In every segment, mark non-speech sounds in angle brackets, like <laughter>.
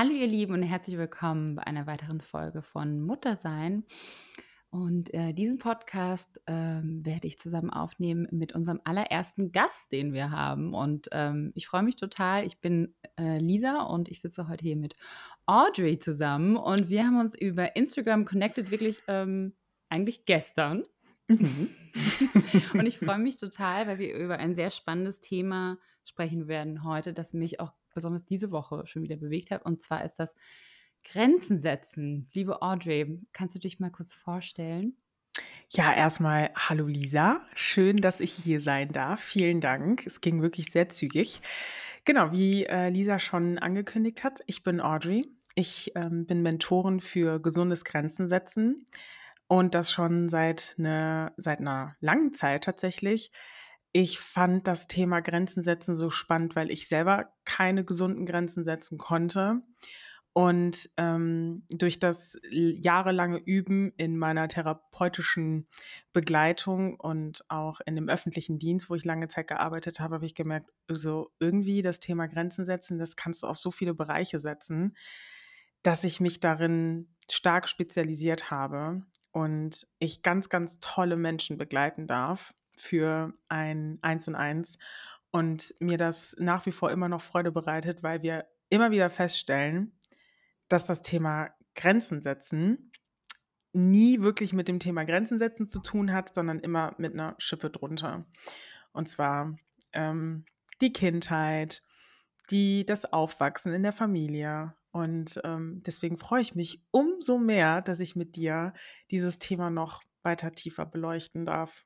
Hallo ihr Lieben und herzlich willkommen bei einer weiteren Folge von Muttersein. Und äh, diesen Podcast ähm, werde ich zusammen aufnehmen mit unserem allerersten Gast, den wir haben. Und ähm, ich freue mich total. Ich bin äh, Lisa und ich sitze heute hier mit Audrey zusammen. Und wir haben uns über Instagram connected, wirklich ähm, eigentlich gestern. Mhm. <laughs> und ich freue mich total, weil wir über ein sehr spannendes Thema sprechen werden heute, das mich auch besonders diese Woche schon wieder bewegt hat. Und zwar ist das Grenzen setzen. Liebe Audrey, kannst du dich mal kurz vorstellen? Ja, erstmal hallo Lisa. Schön, dass ich hier sein darf. Vielen Dank. Es ging wirklich sehr zügig. Genau, wie äh, Lisa schon angekündigt hat, ich bin Audrey. Ich ähm, bin Mentorin für gesundes Grenzen setzen und das schon seit, ne, seit einer langen Zeit tatsächlich. Ich fand das Thema Grenzen setzen so spannend, weil ich selber keine gesunden Grenzen setzen konnte. Und ähm, durch das jahrelange Üben in meiner therapeutischen Begleitung und auch in dem öffentlichen Dienst, wo ich lange Zeit gearbeitet habe, habe ich gemerkt, so irgendwie das Thema Grenzen setzen, das kannst du auf so viele Bereiche setzen, dass ich mich darin stark spezialisiert habe und ich ganz, ganz tolle Menschen begleiten darf für ein Eins und Eins und mir das nach wie vor immer noch Freude bereitet, weil wir immer wieder feststellen, dass das Thema Grenzen setzen nie wirklich mit dem Thema Grenzen setzen zu tun hat, sondern immer mit einer Schippe drunter. Und zwar ähm, die Kindheit, die das Aufwachsen in der Familie. Und ähm, deswegen freue ich mich umso mehr, dass ich mit dir dieses Thema noch weiter tiefer beleuchten darf.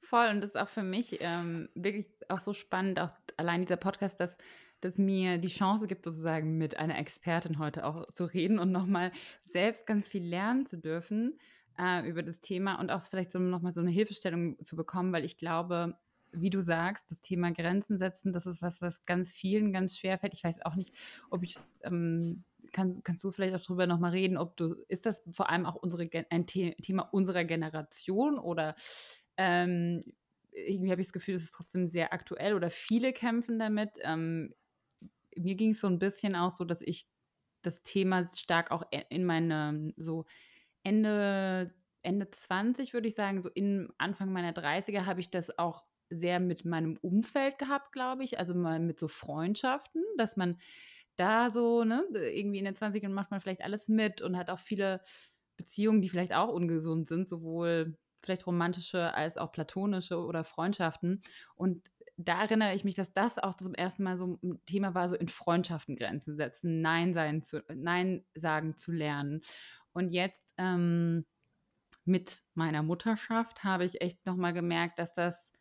Voll, und das ist auch für mich ähm, wirklich auch so spannend, auch allein dieser Podcast, dass das mir die Chance gibt, sozusagen mit einer Expertin heute auch zu reden und nochmal selbst ganz viel lernen zu dürfen äh, über das Thema und auch vielleicht so nochmal so eine Hilfestellung zu bekommen, weil ich glaube, wie du sagst, das Thema Grenzen setzen, das ist was, was ganz vielen ganz schwer fällt. Ich weiß auch nicht, ob ich ähm, kann, kannst du vielleicht auch darüber nochmal reden, ob du, ist das vor allem auch unsere, ein Thema unserer Generation oder ähm, irgendwie habe ich das Gefühl, es ist trotzdem sehr aktuell oder viele kämpfen damit. Ähm, mir ging es so ein bisschen auch so, dass ich das Thema stark auch e, in meine so Ende Ende 20 würde ich sagen, so in Anfang meiner 30er habe ich das auch sehr mit meinem Umfeld gehabt, glaube ich, also mal mit so Freundschaften, dass man da so, ne, irgendwie in den 20ern macht man vielleicht alles mit und hat auch viele Beziehungen, die vielleicht auch ungesund sind, sowohl vielleicht romantische als auch platonische oder Freundschaften. Und da erinnere ich mich, dass das auch zum ersten Mal so ein Thema war, so in Freundschaften Grenzen setzen, Nein, sein zu, Nein sagen zu lernen. Und jetzt ähm, mit meiner Mutterschaft habe ich echt nochmal gemerkt, dass das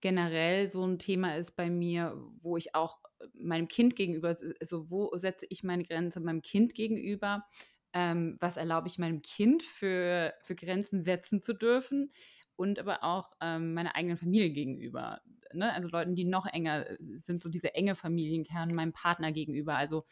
generell so ein Thema ist bei mir, wo ich auch meinem Kind gegenüber, also wo setze ich meine Grenze meinem Kind gegenüber, ähm, was erlaube ich meinem Kind für, für Grenzen setzen zu dürfen und aber auch ähm, meiner eigenen Familie gegenüber. Ne? Also Leuten, die noch enger sind, so diese enge Familienkern, meinem Partner gegenüber. Also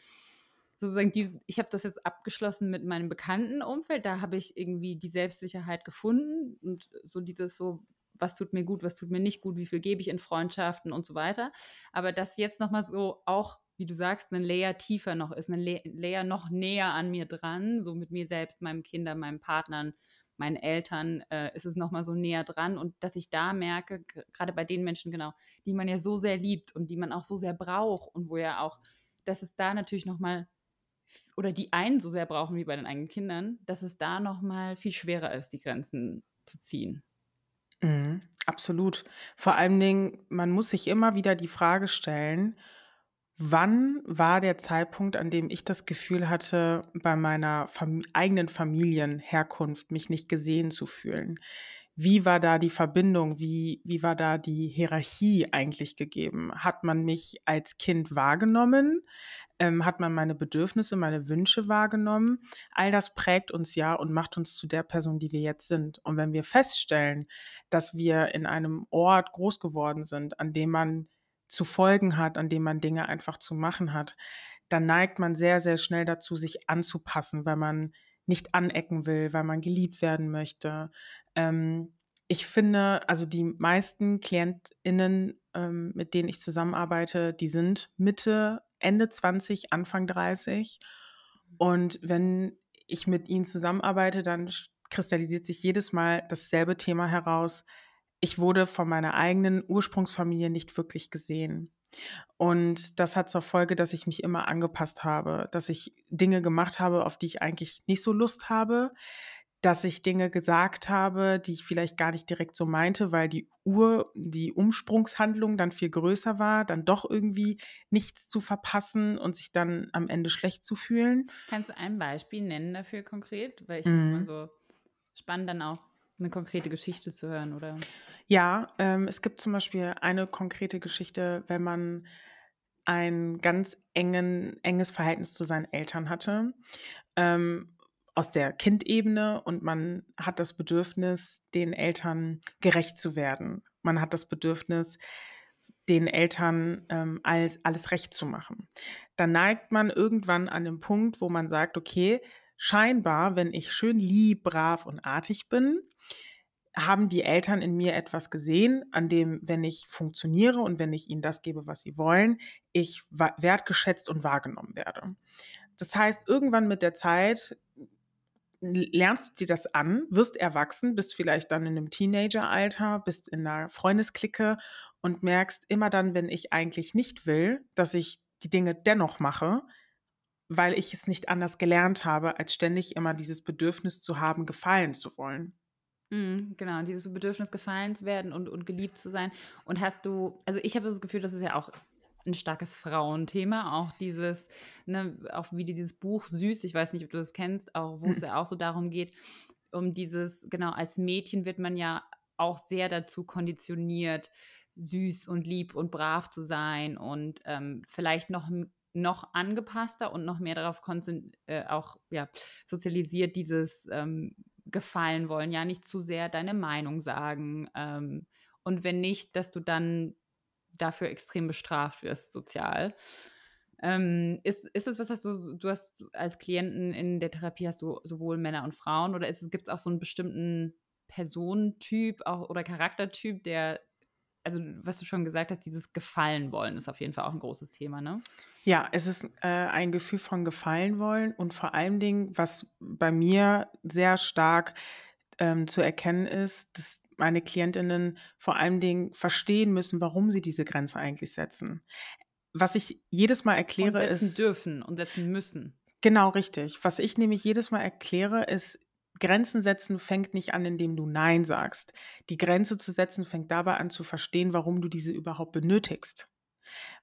sozusagen, die, ich habe das jetzt abgeschlossen mit meinem bekannten Umfeld. Da habe ich irgendwie die Selbstsicherheit gefunden und so dieses so, was tut mir gut, was tut mir nicht gut, wie viel gebe ich in Freundschaften und so weiter. Aber das jetzt nochmal so auch wie du sagst, ein Layer tiefer noch ist, ein Layer noch näher an mir dran, so mit mir selbst, meinem Kinder, meinen Partnern, meinen Eltern äh, ist es nochmal so näher dran und dass ich da merke, gerade bei den Menschen genau, die man ja so sehr liebt und die man auch so sehr braucht und wo ja auch, dass es da natürlich nochmal oder die einen so sehr brauchen wie bei den eigenen Kindern, dass es da nochmal viel schwerer ist, die Grenzen zu ziehen. Mhm, absolut. Vor allen Dingen, man muss sich immer wieder die Frage stellen, Wann war der Zeitpunkt, an dem ich das Gefühl hatte, bei meiner Fam eigenen Familienherkunft mich nicht gesehen zu fühlen? Wie war da die Verbindung? Wie, wie war da die Hierarchie eigentlich gegeben? Hat man mich als Kind wahrgenommen? Ähm, hat man meine Bedürfnisse, meine Wünsche wahrgenommen? All das prägt uns ja und macht uns zu der Person, die wir jetzt sind. Und wenn wir feststellen, dass wir in einem Ort groß geworden sind, an dem man zu folgen hat, an dem man Dinge einfach zu machen hat, dann neigt man sehr, sehr schnell dazu, sich anzupassen, weil man nicht anecken will, weil man geliebt werden möchte. Ähm, ich finde, also die meisten KlientInnen, ähm, mit denen ich zusammenarbeite, die sind Mitte, Ende 20, Anfang 30. Und wenn ich mit ihnen zusammenarbeite, dann kristallisiert sich jedes Mal dasselbe Thema heraus. Ich wurde von meiner eigenen Ursprungsfamilie nicht wirklich gesehen. Und das hat zur Folge, dass ich mich immer angepasst habe, dass ich Dinge gemacht habe, auf die ich eigentlich nicht so Lust habe, dass ich Dinge gesagt habe, die ich vielleicht gar nicht direkt so meinte, weil die Ur, die Umsprungshandlung dann viel größer war, dann doch irgendwie nichts zu verpassen und sich dann am Ende schlecht zu fühlen. Kannst du ein Beispiel nennen dafür konkret? Weil ich mhm. finde es immer so spannend, dann auch eine konkrete Geschichte zu hören, oder? Ja, ähm, es gibt zum Beispiel eine konkrete Geschichte, wenn man ein ganz engen, enges Verhältnis zu seinen Eltern hatte. Ähm, aus der Kindebene und man hat das Bedürfnis, den Eltern gerecht zu werden. Man hat das Bedürfnis, den Eltern ähm, alles, alles recht zu machen. Dann neigt man irgendwann an den Punkt, wo man sagt, okay, scheinbar, wenn ich schön lieb, brav und artig bin, haben die Eltern in mir etwas gesehen, an dem, wenn ich funktioniere und wenn ich ihnen das gebe, was sie wollen, ich wertgeschätzt und wahrgenommen werde. Das heißt, irgendwann mit der Zeit lernst du dir das an, wirst erwachsen, bist vielleicht dann in einem Teenageralter, bist in einer Freundesklicke und merkst immer dann, wenn ich eigentlich nicht will, dass ich die Dinge dennoch mache, weil ich es nicht anders gelernt habe, als ständig immer dieses Bedürfnis zu haben, gefallen zu wollen. Mhm, genau, dieses Bedürfnis gefallen zu werden und, und geliebt zu sein. Und hast du, also ich habe das Gefühl, das ist ja auch ein starkes Frauenthema, auch dieses, ne, auch wie dieses Buch Süß, ich weiß nicht, ob du das kennst, auch wo es <laughs> ja auch so darum geht, um dieses, genau, als Mädchen wird man ja auch sehr dazu konditioniert, süß und lieb und brav zu sein und ähm, vielleicht noch noch angepasster und noch mehr darauf äh, auch ja, sozialisiert, dieses ähm, gefallen wollen, ja nicht zu sehr deine Meinung sagen. Ähm, und wenn nicht, dass du dann dafür extrem bestraft wirst, sozial. Ähm, ist, ist es was, hast du, du hast als Klienten in der Therapie hast du sowohl Männer und Frauen oder gibt es auch so einen bestimmten Personentyp auch, oder Charaktertyp, der, also was du schon gesagt hast, dieses Gefallen wollen ist auf jeden Fall auch ein großes Thema, ne? Ja, es ist äh, ein Gefühl von Gefallen wollen und vor allen Dingen, was bei mir sehr stark ähm, zu erkennen ist, dass meine Klientinnen vor allen Dingen verstehen müssen, warum sie diese Grenze eigentlich setzen. Was ich jedes Mal erkläre und setzen ist. dürfen und setzen müssen. Genau richtig. Was ich nämlich jedes Mal erkläre, ist, Grenzen setzen fängt nicht an, indem du Nein sagst. Die Grenze zu setzen fängt dabei an zu verstehen, warum du diese überhaupt benötigst.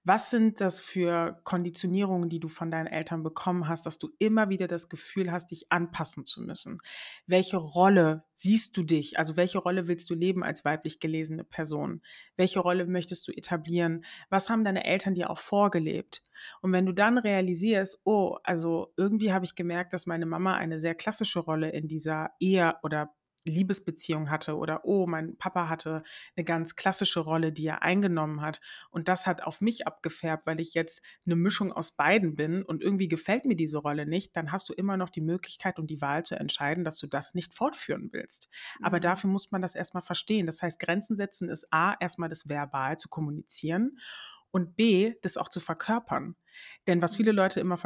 Was sind das für Konditionierungen, die du von deinen Eltern bekommen hast, dass du immer wieder das Gefühl hast, dich anpassen zu müssen? Welche Rolle siehst du dich? Also welche Rolle willst du leben als weiblich gelesene Person? Welche Rolle möchtest du etablieren? Was haben deine Eltern dir auch vorgelebt? Und wenn du dann realisierst, oh, also irgendwie habe ich gemerkt, dass meine Mama eine sehr klassische Rolle in dieser Ehe oder Liebesbeziehung hatte oder oh, mein Papa hatte eine ganz klassische Rolle, die er eingenommen hat und das hat auf mich abgefärbt, weil ich jetzt eine Mischung aus beiden bin und irgendwie gefällt mir diese Rolle nicht, dann hast du immer noch die Möglichkeit und die Wahl zu entscheiden, dass du das nicht fortführen willst. Mhm. Aber dafür muss man das erstmal verstehen. Das heißt, Grenzen setzen ist A, erstmal das verbal zu kommunizieren und B, das auch zu verkörpern. Denn was viele mhm. Leute immer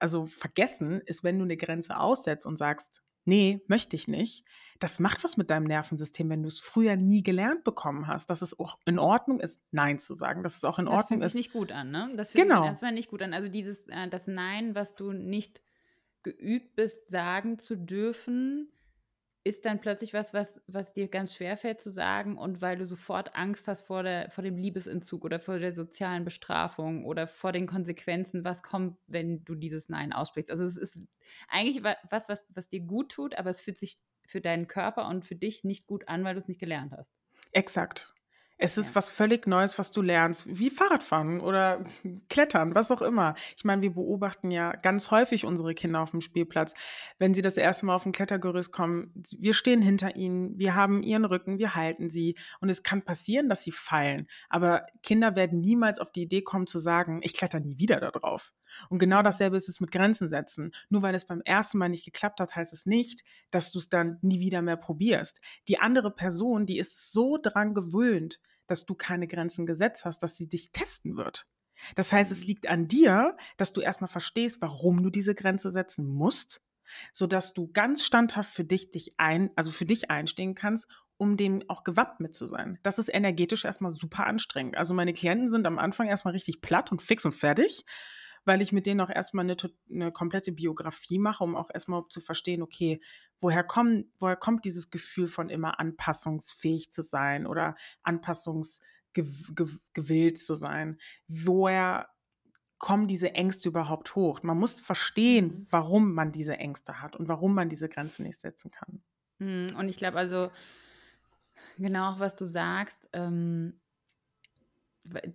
also vergessen, ist, wenn du eine Grenze aussetzt und sagst, nee, möchte ich nicht, das macht was mit deinem Nervensystem, wenn du es früher nie gelernt bekommen hast, dass es auch in Ordnung ist, Nein zu sagen, dass es auch in das Ordnung ist. Das fühlt sich nicht gut an, ne? Das fühlt genau. sich erstmal nicht gut an. Also dieses, äh, das Nein, was du nicht geübt bist, sagen zu dürfen, ist dann plötzlich was, was, was dir ganz schwer fällt zu sagen und weil du sofort Angst hast vor, der, vor dem Liebesentzug oder vor der sozialen Bestrafung oder vor den Konsequenzen, was kommt, wenn du dieses Nein aussprichst. Also es ist eigentlich was, was, was dir gut tut, aber es fühlt sich für deinen Körper und für dich nicht gut an, weil du es nicht gelernt hast. Exakt. Es ist ja. was völlig Neues, was du lernst, wie Fahrradfahren oder Klettern, was auch immer. Ich meine, wir beobachten ja ganz häufig unsere Kinder auf dem Spielplatz, wenn sie das erste Mal auf ein Klettergerüst kommen. Wir stehen hinter ihnen, wir haben ihren Rücken, wir halten sie und es kann passieren, dass sie fallen. Aber Kinder werden niemals auf die Idee kommen zu sagen, ich kletter nie wieder da drauf. Und genau dasselbe ist es mit Grenzen setzen. Nur weil es beim ersten Mal nicht geklappt hat, heißt es nicht, dass du es dann nie wieder mehr probierst. Die andere Person, die ist so dran gewöhnt, dass du keine Grenzen gesetzt hast, dass sie dich testen wird. Das heißt, es liegt an dir, dass du erstmal verstehst, warum du diese Grenze setzen musst, sodass du ganz standhaft für dich, dich ein, also für dich einstehen kannst, um dem auch gewappnet zu sein. Das ist energetisch erstmal super anstrengend. Also meine Klienten sind am Anfang erstmal richtig platt und fix und fertig, weil ich mit denen auch erstmal eine, eine komplette Biografie mache, um auch erstmal zu verstehen, okay, woher, kommen, woher kommt dieses Gefühl von immer anpassungsfähig zu sein oder anpassungsgewillt zu sein? Woher kommen diese Ängste überhaupt hoch? Man muss verstehen, mhm. warum man diese Ängste hat und warum man diese Grenzen nicht setzen kann. Mhm, und ich glaube also, genau, was du sagst, ähm,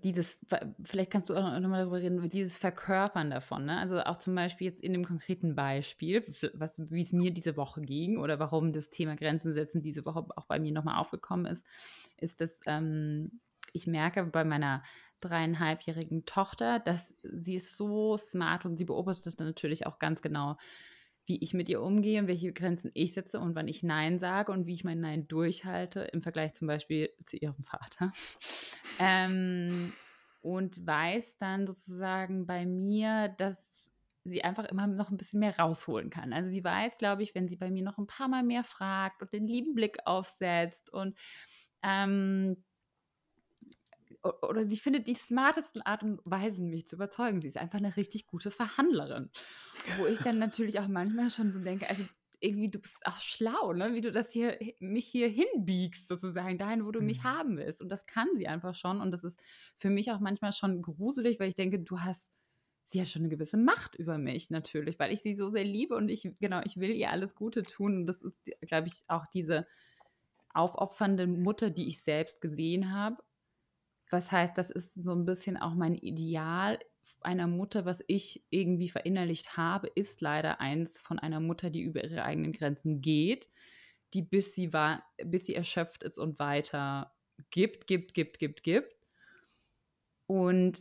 dieses, vielleicht kannst du auch nochmal darüber reden, dieses Verkörpern davon. Ne? Also auch zum Beispiel jetzt in dem konkreten Beispiel, was, wie es mir diese Woche ging oder warum das Thema Grenzen setzen diese Woche auch bei mir nochmal aufgekommen ist, ist, dass ähm, ich merke bei meiner dreieinhalbjährigen Tochter, dass sie ist so smart und sie beobachtet natürlich auch ganz genau, wie ich mit ihr umgehe und welche Grenzen ich setze und wann ich Nein sage und wie ich mein Nein durchhalte im Vergleich zum Beispiel zu ihrem <laughs> Vater. ähm, und weiß dann sozusagen bei mir, dass sie einfach immer noch ein bisschen mehr rausholen kann. Also sie weiß, glaube ich, wenn sie bei mir noch ein paar Mal mehr fragt und den lieben Blick aufsetzt und ähm, oder sie findet die smartesten Art und Weisen, mich zu überzeugen. Sie ist einfach eine richtig gute Verhandlerin. Wo ich dann natürlich auch manchmal schon so denke, also irgendwie, du bist auch schlau, ne? wie du das hier, mich hier hinbiegst, sozusagen, dahin, wo du mich mhm. haben willst. Und das kann sie einfach schon. Und das ist für mich auch manchmal schon gruselig, weil ich denke, du hast, sie hat schon eine gewisse Macht über mich, natürlich, weil ich sie so sehr liebe und ich, genau, ich will ihr alles Gute tun. Und das ist, glaube ich, auch diese aufopfernde Mutter, die ich selbst gesehen habe was heißt, das ist so ein bisschen auch mein Ideal einer Mutter, was ich irgendwie verinnerlicht habe, ist leider eins von einer Mutter, die über ihre eigenen Grenzen geht, die bis sie war, bis sie erschöpft ist und weiter gibt, gibt, gibt, gibt, gibt. Und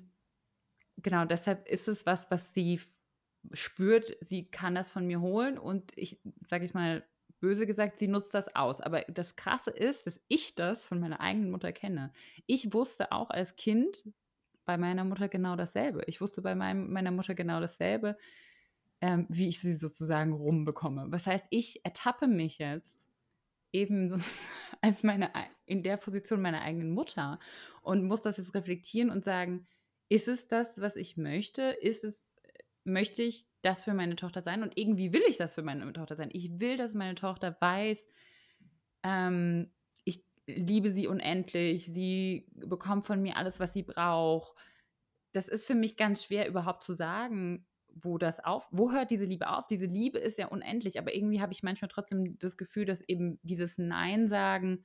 genau deshalb ist es was, was sie spürt, sie kann das von mir holen und ich, sage ich mal, böse gesagt, sie nutzt das aus. Aber das Krasse ist, dass ich das von meiner eigenen Mutter kenne. Ich wusste auch als Kind bei meiner Mutter genau dasselbe. Ich wusste bei meinem, meiner Mutter genau dasselbe, ähm, wie ich sie sozusagen rumbekomme. Was heißt, ich ertappe mich jetzt eben <laughs> als meine, in der Position meiner eigenen Mutter und muss das jetzt reflektieren und sagen, ist es das, was ich möchte? Ist es möchte ich das für meine Tochter sein und irgendwie will ich das für meine Tochter sein. Ich will, dass meine Tochter weiß, ähm, ich liebe sie unendlich, sie bekommt von mir alles, was sie braucht. Das ist für mich ganz schwer überhaupt zu sagen, wo das auf, wo hört diese Liebe auf? Diese Liebe ist ja unendlich, aber irgendwie habe ich manchmal trotzdem das Gefühl, dass eben dieses Nein sagen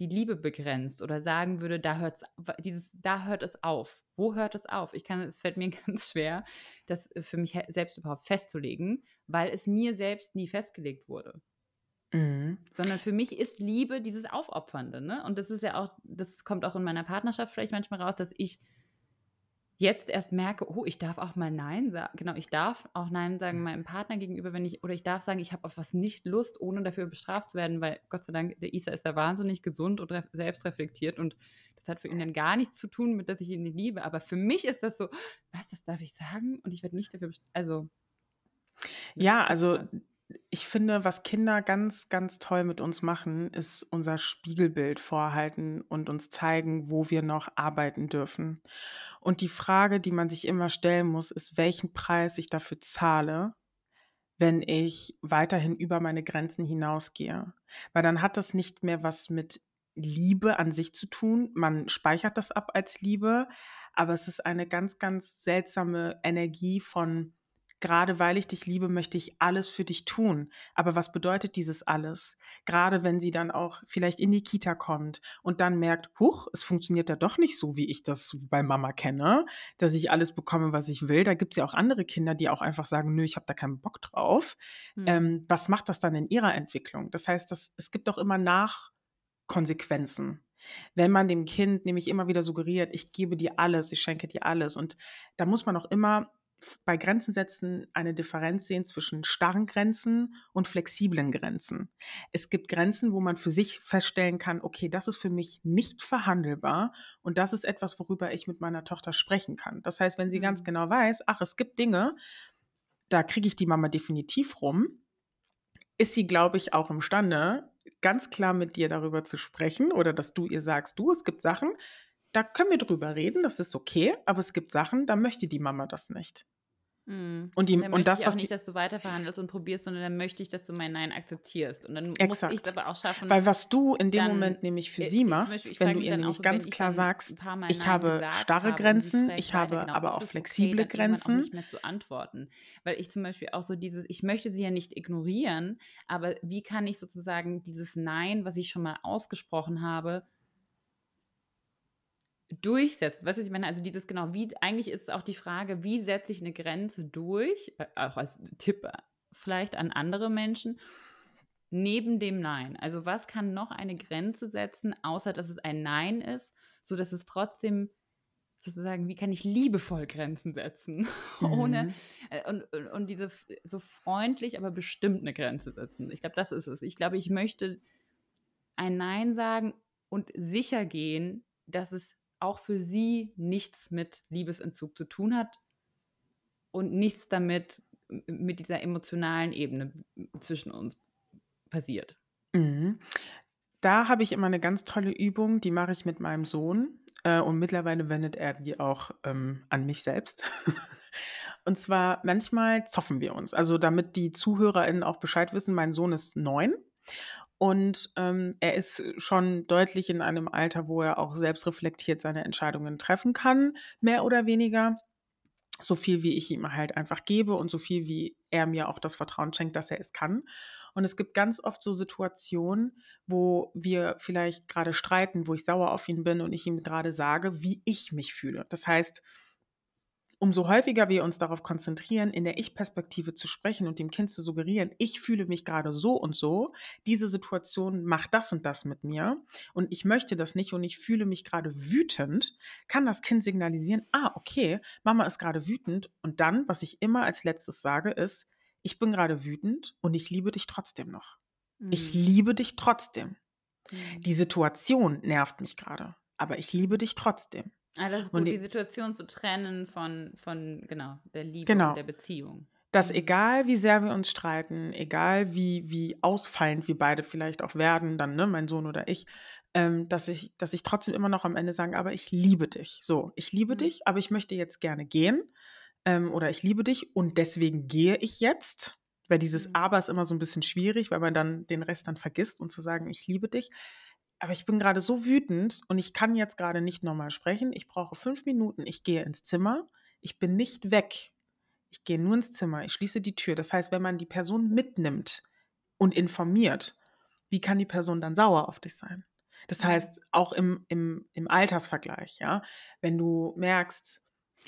die Liebe begrenzt oder sagen würde, da hört's, dieses, da hört es auf. Wo hört es auf? Ich kann, es fällt mir <laughs> ganz schwer, das äh, für mich selbst überhaupt festzulegen, weil es mir selbst nie festgelegt wurde. Mhm. Sondern für mich ist Liebe dieses Aufopfernde, ne? Und das ist ja auch, das kommt auch in meiner Partnerschaft vielleicht manchmal raus, dass ich jetzt erst merke, oh, ich darf auch mal Nein sagen. Genau, ich darf auch Nein sagen mhm. meinem Partner gegenüber, wenn ich, oder ich darf sagen, ich habe auf was nicht Lust, ohne dafür bestraft zu werden, weil Gott sei Dank, der Isa ist da wahnsinnig gesund und selbstreflektiert und das hat für ihn dann gar nichts zu tun, mit dass ich ihn liebe. Aber für mich ist das so, was, das darf ich sagen? Und ich werde nicht dafür bestraft. Also. Ja, also ich finde, was Kinder ganz, ganz toll mit uns machen, ist unser Spiegelbild vorhalten und uns zeigen, wo wir noch arbeiten dürfen. Und die Frage, die man sich immer stellen muss, ist, welchen Preis ich dafür zahle, wenn ich weiterhin über meine Grenzen hinausgehe. Weil dann hat das nicht mehr was mit Liebe an sich zu tun. Man speichert das ab als Liebe, aber es ist eine ganz, ganz seltsame Energie von Gerade weil ich dich liebe, möchte ich alles für dich tun. Aber was bedeutet dieses alles? Gerade wenn sie dann auch vielleicht in die Kita kommt und dann merkt, huch, es funktioniert ja doch nicht so, wie ich das bei Mama kenne, dass ich alles bekomme, was ich will. Da gibt es ja auch andere Kinder, die auch einfach sagen, nö, ich habe da keinen Bock drauf. Mhm. Ähm, was macht das dann in ihrer Entwicklung? Das heißt, das, es gibt auch immer Nachkonsequenzen. Wenn man dem Kind nämlich immer wieder suggeriert, ich gebe dir alles, ich schenke dir alles. Und da muss man auch immer bei Grenzen setzen eine Differenz sehen zwischen starren Grenzen und flexiblen Grenzen. Es gibt Grenzen, wo man für sich feststellen kann, okay, das ist für mich nicht verhandelbar und das ist etwas, worüber ich mit meiner Tochter sprechen kann. Das heißt, wenn sie mhm. ganz genau weiß, ach, es gibt Dinge, da kriege ich die Mama definitiv rum, ist sie, glaube ich, auch imstande, ganz klar mit dir darüber zu sprechen oder dass du ihr sagst, du, es gibt Sachen, da können wir drüber reden, das ist okay, aber es gibt Sachen, da möchte die Mama das nicht. Mhm. Und, die, und, und das, ich auch was nicht, dass du weiter verhandelst und probierst, sondern dann möchte ich, dass du mein Nein akzeptierst. Und dann Exakt. muss ich es aber auch schaffen. Weil was du in dem dann, Moment nämlich für sie machst, Beispiel, wenn du ihr nämlich so, ganz klar sagst, ich habe starre Grenzen, ich habe genau, aber auch flexible okay, Grenzen. Auch nicht mehr zu antworten. Weil ich zum Beispiel auch so dieses, ich möchte sie ja nicht ignorieren, aber wie kann ich sozusagen dieses Nein, was ich schon mal ausgesprochen habe, durchsetzt. Weißt du, ich meine, also dieses genau, wie eigentlich ist auch die Frage, wie setze ich eine Grenze durch, äh, auch als Tipp vielleicht an andere Menschen, neben dem Nein. Also was kann noch eine Grenze setzen, außer dass es ein Nein ist, so dass es trotzdem sozusagen, wie kann ich liebevoll Grenzen setzen, <laughs> mhm. ohne äh, und, und diese so freundlich, aber bestimmt eine Grenze setzen. Ich glaube, das ist es. Ich glaube, ich möchte ein Nein sagen und sicher gehen, dass es auch für sie nichts mit Liebesentzug zu tun hat und nichts damit mit dieser emotionalen Ebene zwischen uns passiert. Mhm. Da habe ich immer eine ganz tolle Übung, die mache ich mit meinem Sohn äh, und mittlerweile wendet er die auch ähm, an mich selbst. <laughs> und zwar manchmal zoffen wir uns. Also damit die ZuhörerInnen auch Bescheid wissen, mein Sohn ist neun und ähm, er ist schon deutlich in einem Alter, wo er auch selbst reflektiert seine Entscheidungen treffen kann, mehr oder weniger. So viel, wie ich ihm halt einfach gebe und so viel, wie er mir auch das Vertrauen schenkt, dass er es kann. Und es gibt ganz oft so Situationen, wo wir vielleicht gerade streiten, wo ich sauer auf ihn bin und ich ihm gerade sage, wie ich mich fühle. Das heißt, umso häufiger wir uns darauf konzentrieren, in der Ich-Perspektive zu sprechen und dem Kind zu suggerieren, ich fühle mich gerade so und so, diese Situation macht das und das mit mir und ich möchte das nicht und ich fühle mich gerade wütend, kann das Kind signalisieren, ah, okay, Mama ist gerade wütend und dann, was ich immer als letztes sage, ist, ich bin gerade wütend und ich liebe dich trotzdem noch. Mhm. Ich liebe dich trotzdem. Mhm. Die Situation nervt mich gerade, aber ich liebe dich trotzdem. Ah, das ist gut, die, die, Situation zu trennen von, von genau, der Liebe genau. und der Beziehung. Dass mhm. egal wie sehr wir uns streiten, egal wie, wie ausfallend wir beide vielleicht auch werden, dann, ne, mein Sohn oder ich, ähm, dass ich, dass ich trotzdem immer noch am Ende sage, aber ich liebe dich. So, ich liebe mhm. dich, aber ich möchte jetzt gerne gehen. Ähm, oder ich liebe dich und deswegen gehe ich jetzt. Weil dieses mhm. Aber ist immer so ein bisschen schwierig, weil man dann den Rest dann vergisst und zu sagen, ich liebe dich aber ich bin gerade so wütend und ich kann jetzt gerade nicht normal sprechen. Ich brauche fünf Minuten. Ich gehe ins Zimmer. Ich bin nicht weg. Ich gehe nur ins Zimmer. Ich schließe die Tür. Das heißt, wenn man die Person mitnimmt und informiert, wie kann die Person dann sauer auf dich sein? Das heißt, auch im, im, im Altersvergleich, ja, wenn du merkst,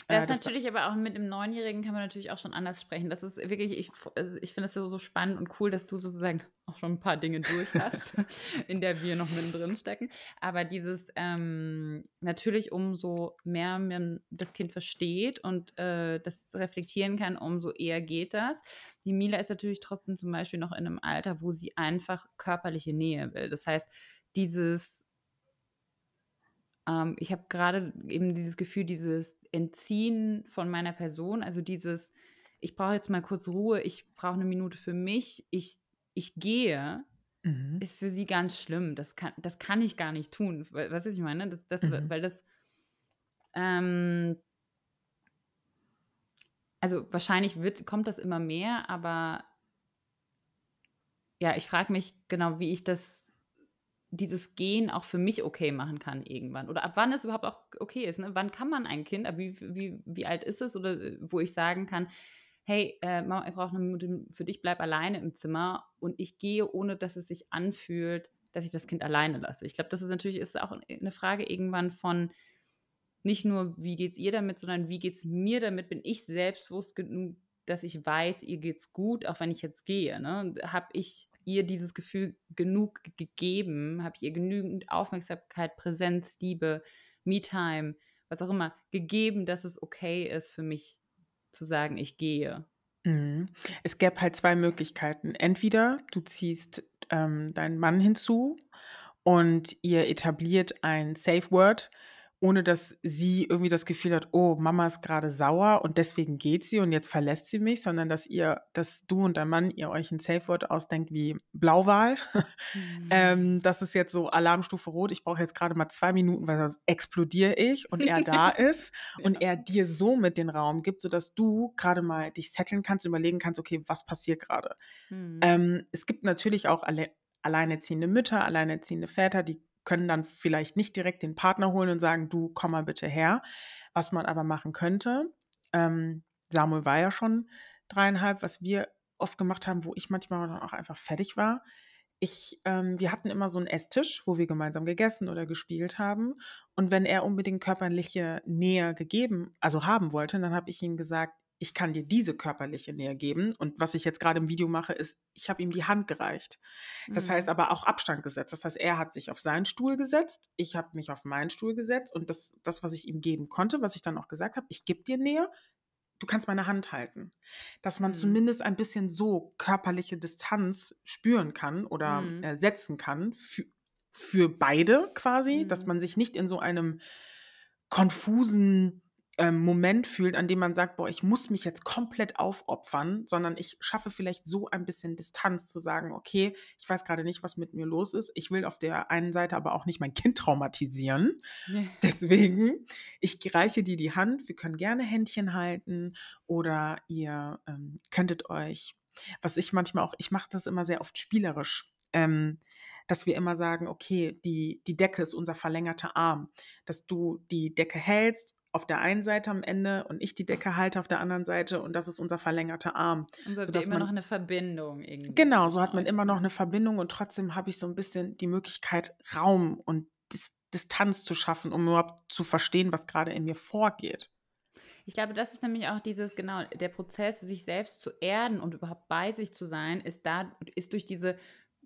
das, das natürlich aber auch mit dem Neunjährigen kann man natürlich auch schon anders sprechen. Das ist wirklich, ich, also ich finde es so, so spannend und cool, dass du sozusagen auch schon ein paar Dinge durch hast, <laughs> in der wir noch mittendrin stecken. Aber dieses ähm, natürlich, umso mehr man das Kind versteht und äh, das reflektieren kann, umso eher geht das. Die Mila ist natürlich trotzdem zum Beispiel noch in einem Alter, wo sie einfach körperliche Nähe will. Das heißt, dieses ähm, ich habe gerade eben dieses Gefühl, dieses Entziehen von meiner Person, also dieses, ich brauche jetzt mal kurz Ruhe, ich brauche eine Minute für mich, ich, ich gehe, mhm. ist für sie ganz schlimm. Das kann, das kann ich gar nicht tun. Weißt du, was ich meine? Das, das, mhm. Weil das, ähm, also wahrscheinlich wird, kommt das immer mehr, aber ja, ich frage mich genau, wie ich das dieses Gehen auch für mich okay machen kann irgendwann. Oder ab wann es überhaupt auch okay ist. Ne? Wann kann man ein Kind, wie, wie, wie alt ist es? Oder äh, wo ich sagen kann, hey, äh, Mama, ich brauche eine Minute für dich, bleib alleine im Zimmer und ich gehe, ohne dass es sich anfühlt, dass ich das Kind alleine lasse. Ich glaube, das ist natürlich ist auch eine Frage irgendwann von nicht nur, wie geht es ihr damit, sondern wie geht es mir damit? Bin ich selbstbewusst genug, dass ich weiß, ihr geht's gut, auch wenn ich jetzt gehe? Ne? Habe ich ihr dieses Gefühl genug gegeben? Habe ich ihr genügend Aufmerksamkeit, Präsenz, Liebe, Me-Time, was auch immer, gegeben, dass es okay ist für mich zu sagen, ich gehe? Mhm. Es gäbe halt zwei Möglichkeiten. Entweder du ziehst ähm, deinen Mann hinzu und ihr etabliert ein Safe Word, ohne dass sie irgendwie das Gefühl hat, oh, Mama ist gerade sauer und deswegen geht sie und jetzt verlässt sie mich, sondern dass ihr, dass du und dein Mann ihr euch ein Safe Word ausdenkt wie Blauwal. <laughs> Mhm. ähm, das ist jetzt so Alarmstufe Rot. Ich brauche jetzt gerade mal zwei Minuten, weil sonst explodiere ich und er <laughs> da ist ja. und er dir somit den Raum gibt, sodass du gerade mal dich setteln kannst, überlegen kannst, okay, was passiert gerade. Mhm. Ähm, es gibt natürlich auch alle alleinerziehende Mütter, alleinerziehende Väter, die können dann vielleicht nicht direkt den Partner holen und sagen, du komm mal bitte her. Was man aber machen könnte, ähm, Samuel war ja schon dreieinhalb, was wir oft gemacht haben, wo ich manchmal dann auch einfach fertig war. Ich, ähm, wir hatten immer so einen Esstisch, wo wir gemeinsam gegessen oder gespielt haben. Und wenn er unbedingt körperliche Nähe gegeben, also haben wollte, dann habe ich ihm gesagt, ich kann dir diese körperliche Nähe geben. Und was ich jetzt gerade im Video mache, ist, ich habe ihm die Hand gereicht. Das mhm. heißt aber auch Abstand gesetzt. Das heißt, er hat sich auf seinen Stuhl gesetzt, ich habe mich auf meinen Stuhl gesetzt und das, das, was ich ihm geben konnte, was ich dann auch gesagt habe, ich gebe dir Nähe, du kannst meine Hand halten. Dass man mhm. zumindest ein bisschen so körperliche Distanz spüren kann oder mhm. äh, setzen kann für, für beide quasi, dass mhm. man sich nicht in so einem konfusen ähm, Moment fühlt, an dem man sagt, boah, ich muss mich jetzt komplett aufopfern, sondern ich schaffe vielleicht so ein bisschen Distanz zu sagen, okay, ich weiß gerade nicht, was mit mir los ist. Ich will auf der einen Seite aber auch nicht mein Kind traumatisieren. Nee. Deswegen, ich reiche dir die Hand. Wir können gerne Händchen halten oder ihr ähm, könntet euch, was ich manchmal auch, ich mache das immer sehr oft spielerisch. Ähm, dass wir immer sagen, okay, die, die Decke ist unser verlängerter Arm, dass du die Decke hältst auf der einen Seite am Ende und ich die Decke halte auf der anderen Seite und das ist unser verlängerter Arm. Und so immer man, noch eine Verbindung irgendwie. Genau, so hat man immer noch eine Verbindung und trotzdem habe ich so ein bisschen die Möglichkeit, Raum und Dis Distanz zu schaffen, um überhaupt zu verstehen, was gerade in mir vorgeht. Ich glaube, das ist nämlich auch dieses, genau, der Prozess, sich selbst zu erden und überhaupt bei sich zu sein, ist da, ist durch diese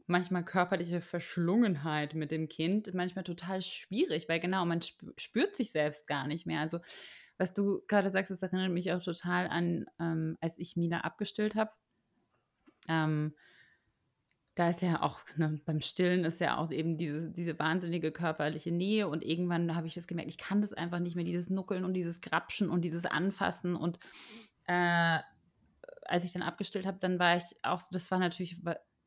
manchmal körperliche Verschlungenheit mit dem Kind manchmal total schwierig, weil genau, man spürt sich selbst gar nicht mehr. Also, was du gerade sagst, das erinnert mich auch total an, ähm, als ich Mina abgestillt habe. Ähm, da ist ja auch, ne, beim Stillen ist ja auch eben diese, diese wahnsinnige körperliche Nähe und irgendwann habe ich das gemerkt, ich kann das einfach nicht mehr, dieses Nuckeln und dieses Grapschen und dieses Anfassen und äh, als ich dann abgestillt habe, dann war ich auch so, das war natürlich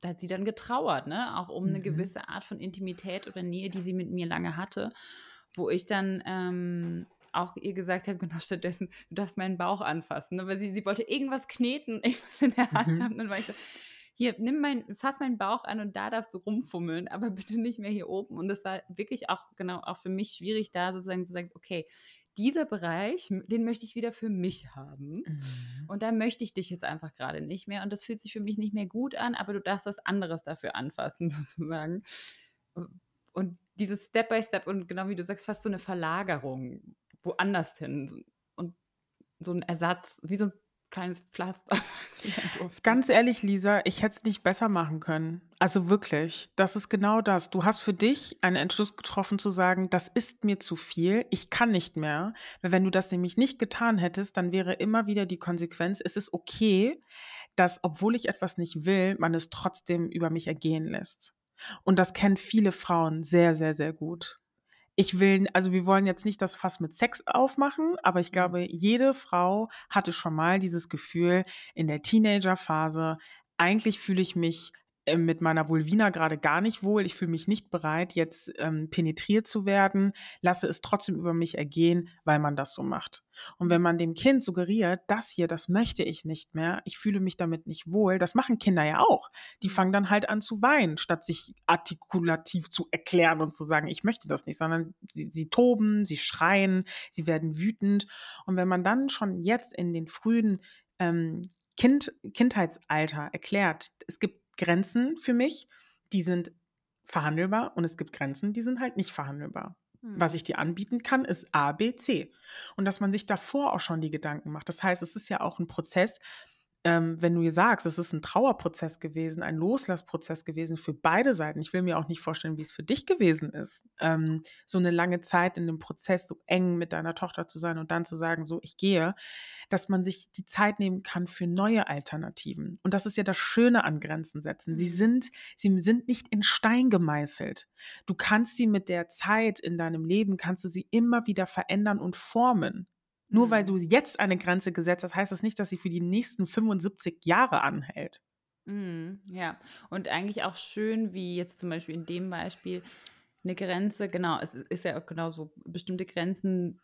da hat sie dann getrauert, ne? Auch um eine mhm. gewisse Art von Intimität oder Nähe, die sie mit mir lange hatte, wo ich dann ähm, auch ihr gesagt habe, <laughs> genau stattdessen, du darfst meinen Bauch anfassen, ne? weil sie, sie wollte irgendwas kneten, <laughs> irgendwas in der Hand mhm. haben, dann war ich so, hier, nimm mein, fass meinen Bauch an und da darfst du rumfummeln, aber <laughs> bitte nicht mehr hier oben. Und das war wirklich auch, genau, auch für mich schwierig, da sozusagen zu sagen, okay, dieser Bereich, den möchte ich wieder für mich haben. Mhm. Und da möchte ich dich jetzt einfach gerade nicht mehr. Und das fühlt sich für mich nicht mehr gut an, aber du darfst was anderes dafür anfassen, <laughs> sozusagen. Und dieses Step by Step und genau wie du sagst, fast so eine Verlagerung woanders hin. Und so ein Ersatz, wie so ein kleines Pflaster. <laughs> Ganz ehrlich, Lisa, ich hätte es nicht besser machen können. Also wirklich, das ist genau das. Du hast für dich einen Entschluss getroffen zu sagen, das ist mir zu viel, ich kann nicht mehr. Weil wenn du das nämlich nicht getan hättest, dann wäre immer wieder die Konsequenz, es ist okay, dass, obwohl ich etwas nicht will, man es trotzdem über mich ergehen lässt. Und das kennen viele Frauen sehr, sehr, sehr gut ich will, also wir wollen jetzt nicht das Fass mit Sex aufmachen, aber ich mhm. glaube, jede Frau hatte schon mal dieses Gefühl in der Teenagerphase, eigentlich fühle ich mich mit meiner Vulvina gerade gar nicht wohl. Ich fühle mich nicht bereit, jetzt ähm, penetriert zu werden, lasse es trotzdem über mich ergehen, weil man das so macht. Und wenn man dem Kind suggeriert, das hier, das möchte ich nicht mehr, ich fühle mich damit nicht wohl, das machen Kinder ja auch. Die mhm. fangen dann halt an zu weinen, statt sich artikulativ zu erklären und zu sagen, ich möchte das nicht, sondern sie, sie toben, sie schreien, sie werden wütend. Und wenn man dann schon jetzt in den frühen ähm, Kind, Kindheitsalter erklärt, es gibt Grenzen für mich, die sind verhandelbar und es gibt Grenzen, die sind halt nicht verhandelbar. Hm. Was ich dir anbieten kann, ist A, B, C. Und dass man sich davor auch schon die Gedanken macht. Das heißt, es ist ja auch ein Prozess, ähm, wenn du ihr sagst, es ist ein Trauerprozess gewesen, ein Loslassprozess gewesen für beide Seiten. Ich will mir auch nicht vorstellen, wie es für dich gewesen ist, ähm, so eine lange Zeit in dem Prozess so eng mit deiner Tochter zu sein und dann zu sagen, so ich gehe, dass man sich die Zeit nehmen kann für neue Alternativen. Und das ist ja das Schöne an Grenzen setzen. Sie mhm. sind, sie sind nicht in Stein gemeißelt. Du kannst sie mit der Zeit in deinem Leben, kannst du sie immer wieder verändern und formen. Nur weil mhm. du jetzt eine Grenze gesetzt hast, heißt das nicht, dass sie für die nächsten 75 Jahre anhält. Mhm, ja, und eigentlich auch schön, wie jetzt zum Beispiel in dem Beispiel eine Grenze, genau, es ist ja auch genau so, bestimmte Grenzen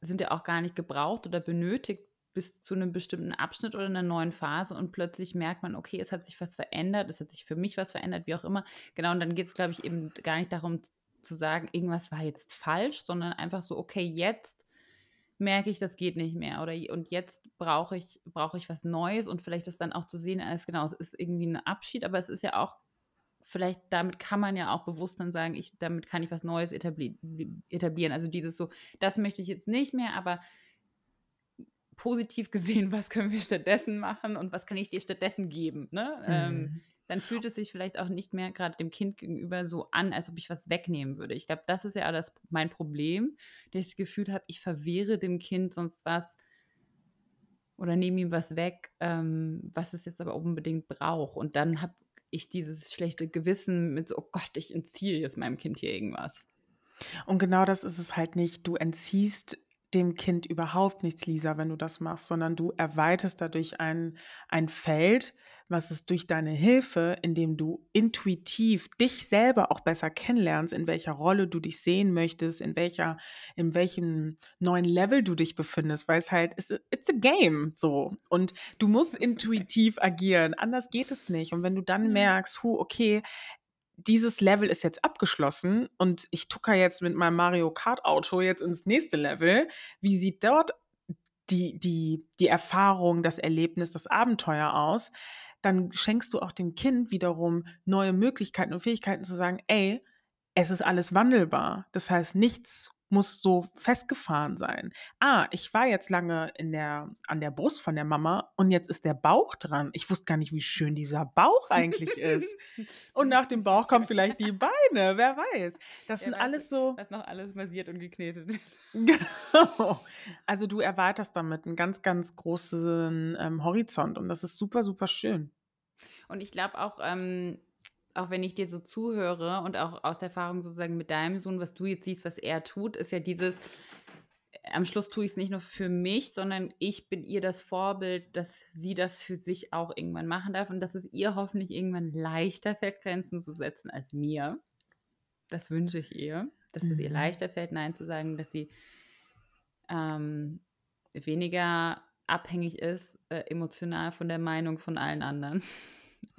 sind ja auch gar nicht gebraucht oder benötigt bis zu einem bestimmten Abschnitt oder einer neuen Phase und plötzlich merkt man, okay, es hat sich was verändert, es hat sich für mich was verändert, wie auch immer. Genau, und dann geht es, glaube ich, eben gar nicht darum zu sagen, irgendwas war jetzt falsch, sondern einfach so, okay, jetzt merke ich, das geht nicht mehr. Oder und jetzt brauche ich, brauche ich was Neues und vielleicht das dann auch zu sehen, als genau, es ist irgendwie ein Abschied, aber es ist ja auch, vielleicht damit kann man ja auch bewusst dann sagen, ich, damit kann ich was Neues etablieren. Also dieses so, das möchte ich jetzt nicht mehr, aber positiv gesehen, <laughs> was können wir stattdessen machen und was kann ich dir stattdessen geben? Ne? Ähm, mhm. Ähm, dann fühlt es sich vielleicht auch nicht mehr gerade dem Kind gegenüber so an, als ob ich was wegnehmen würde. Ich glaube, das ist ja alles mein Problem, dass ich das Gefühl habe, ich verwehre dem Kind sonst was oder nehme ihm was weg, ähm, was es jetzt aber unbedingt braucht. Und dann habe ich dieses schlechte Gewissen mit so, oh Gott, ich entziehe jetzt meinem Kind hier irgendwas. Und genau das ist es halt nicht. Du entziehst dem Kind überhaupt nichts, Lisa, wenn du das machst, sondern du erweiterst dadurch ein, ein Feld, was es durch deine Hilfe, indem du intuitiv dich selber auch besser kennenlernst, in welcher Rolle du dich sehen möchtest, in welcher, in welchem neuen Level du dich befindest, weil es halt, it's a, it's a game, so. Und du musst intuitiv agieren, anders geht es nicht. Und wenn du dann merkst, hu, okay, dieses Level ist jetzt abgeschlossen und ich tucker jetzt mit meinem Mario Kart Auto jetzt ins nächste Level. Wie sieht dort die, die, die Erfahrung, das Erlebnis, das Abenteuer aus? Dann schenkst du auch dem Kind wiederum neue Möglichkeiten und Fähigkeiten zu sagen, ey, es ist alles wandelbar. Das heißt, nichts muss so festgefahren sein. Ah, ich war jetzt lange in der, an der Brust von der Mama und jetzt ist der Bauch dran. Ich wusste gar nicht, wie schön dieser Bauch eigentlich ist. Und nach dem Bauch kommen vielleicht die Beine, wer weiß. Das ja, sind alles so. Was noch alles massiert und geknetet wird. <laughs> Genau. Also du erweiterst damit einen ganz, ganz großen ähm, Horizont und das ist super, super schön. Und ich glaube auch, ähm, auch wenn ich dir so zuhöre und auch aus der Erfahrung sozusagen mit deinem Sohn, was du jetzt siehst, was er tut, ist ja dieses, am Schluss tue ich es nicht nur für mich, sondern ich bin ihr das Vorbild, dass sie das für sich auch irgendwann machen darf und dass es ihr hoffentlich irgendwann leichter fällt, Grenzen zu setzen als mir. Das wünsche ich ihr, dass mhm. es ihr mhm. leichter fällt, Nein zu sagen, dass sie ähm, weniger abhängig ist, äh, emotional von der Meinung von allen anderen. <laughs>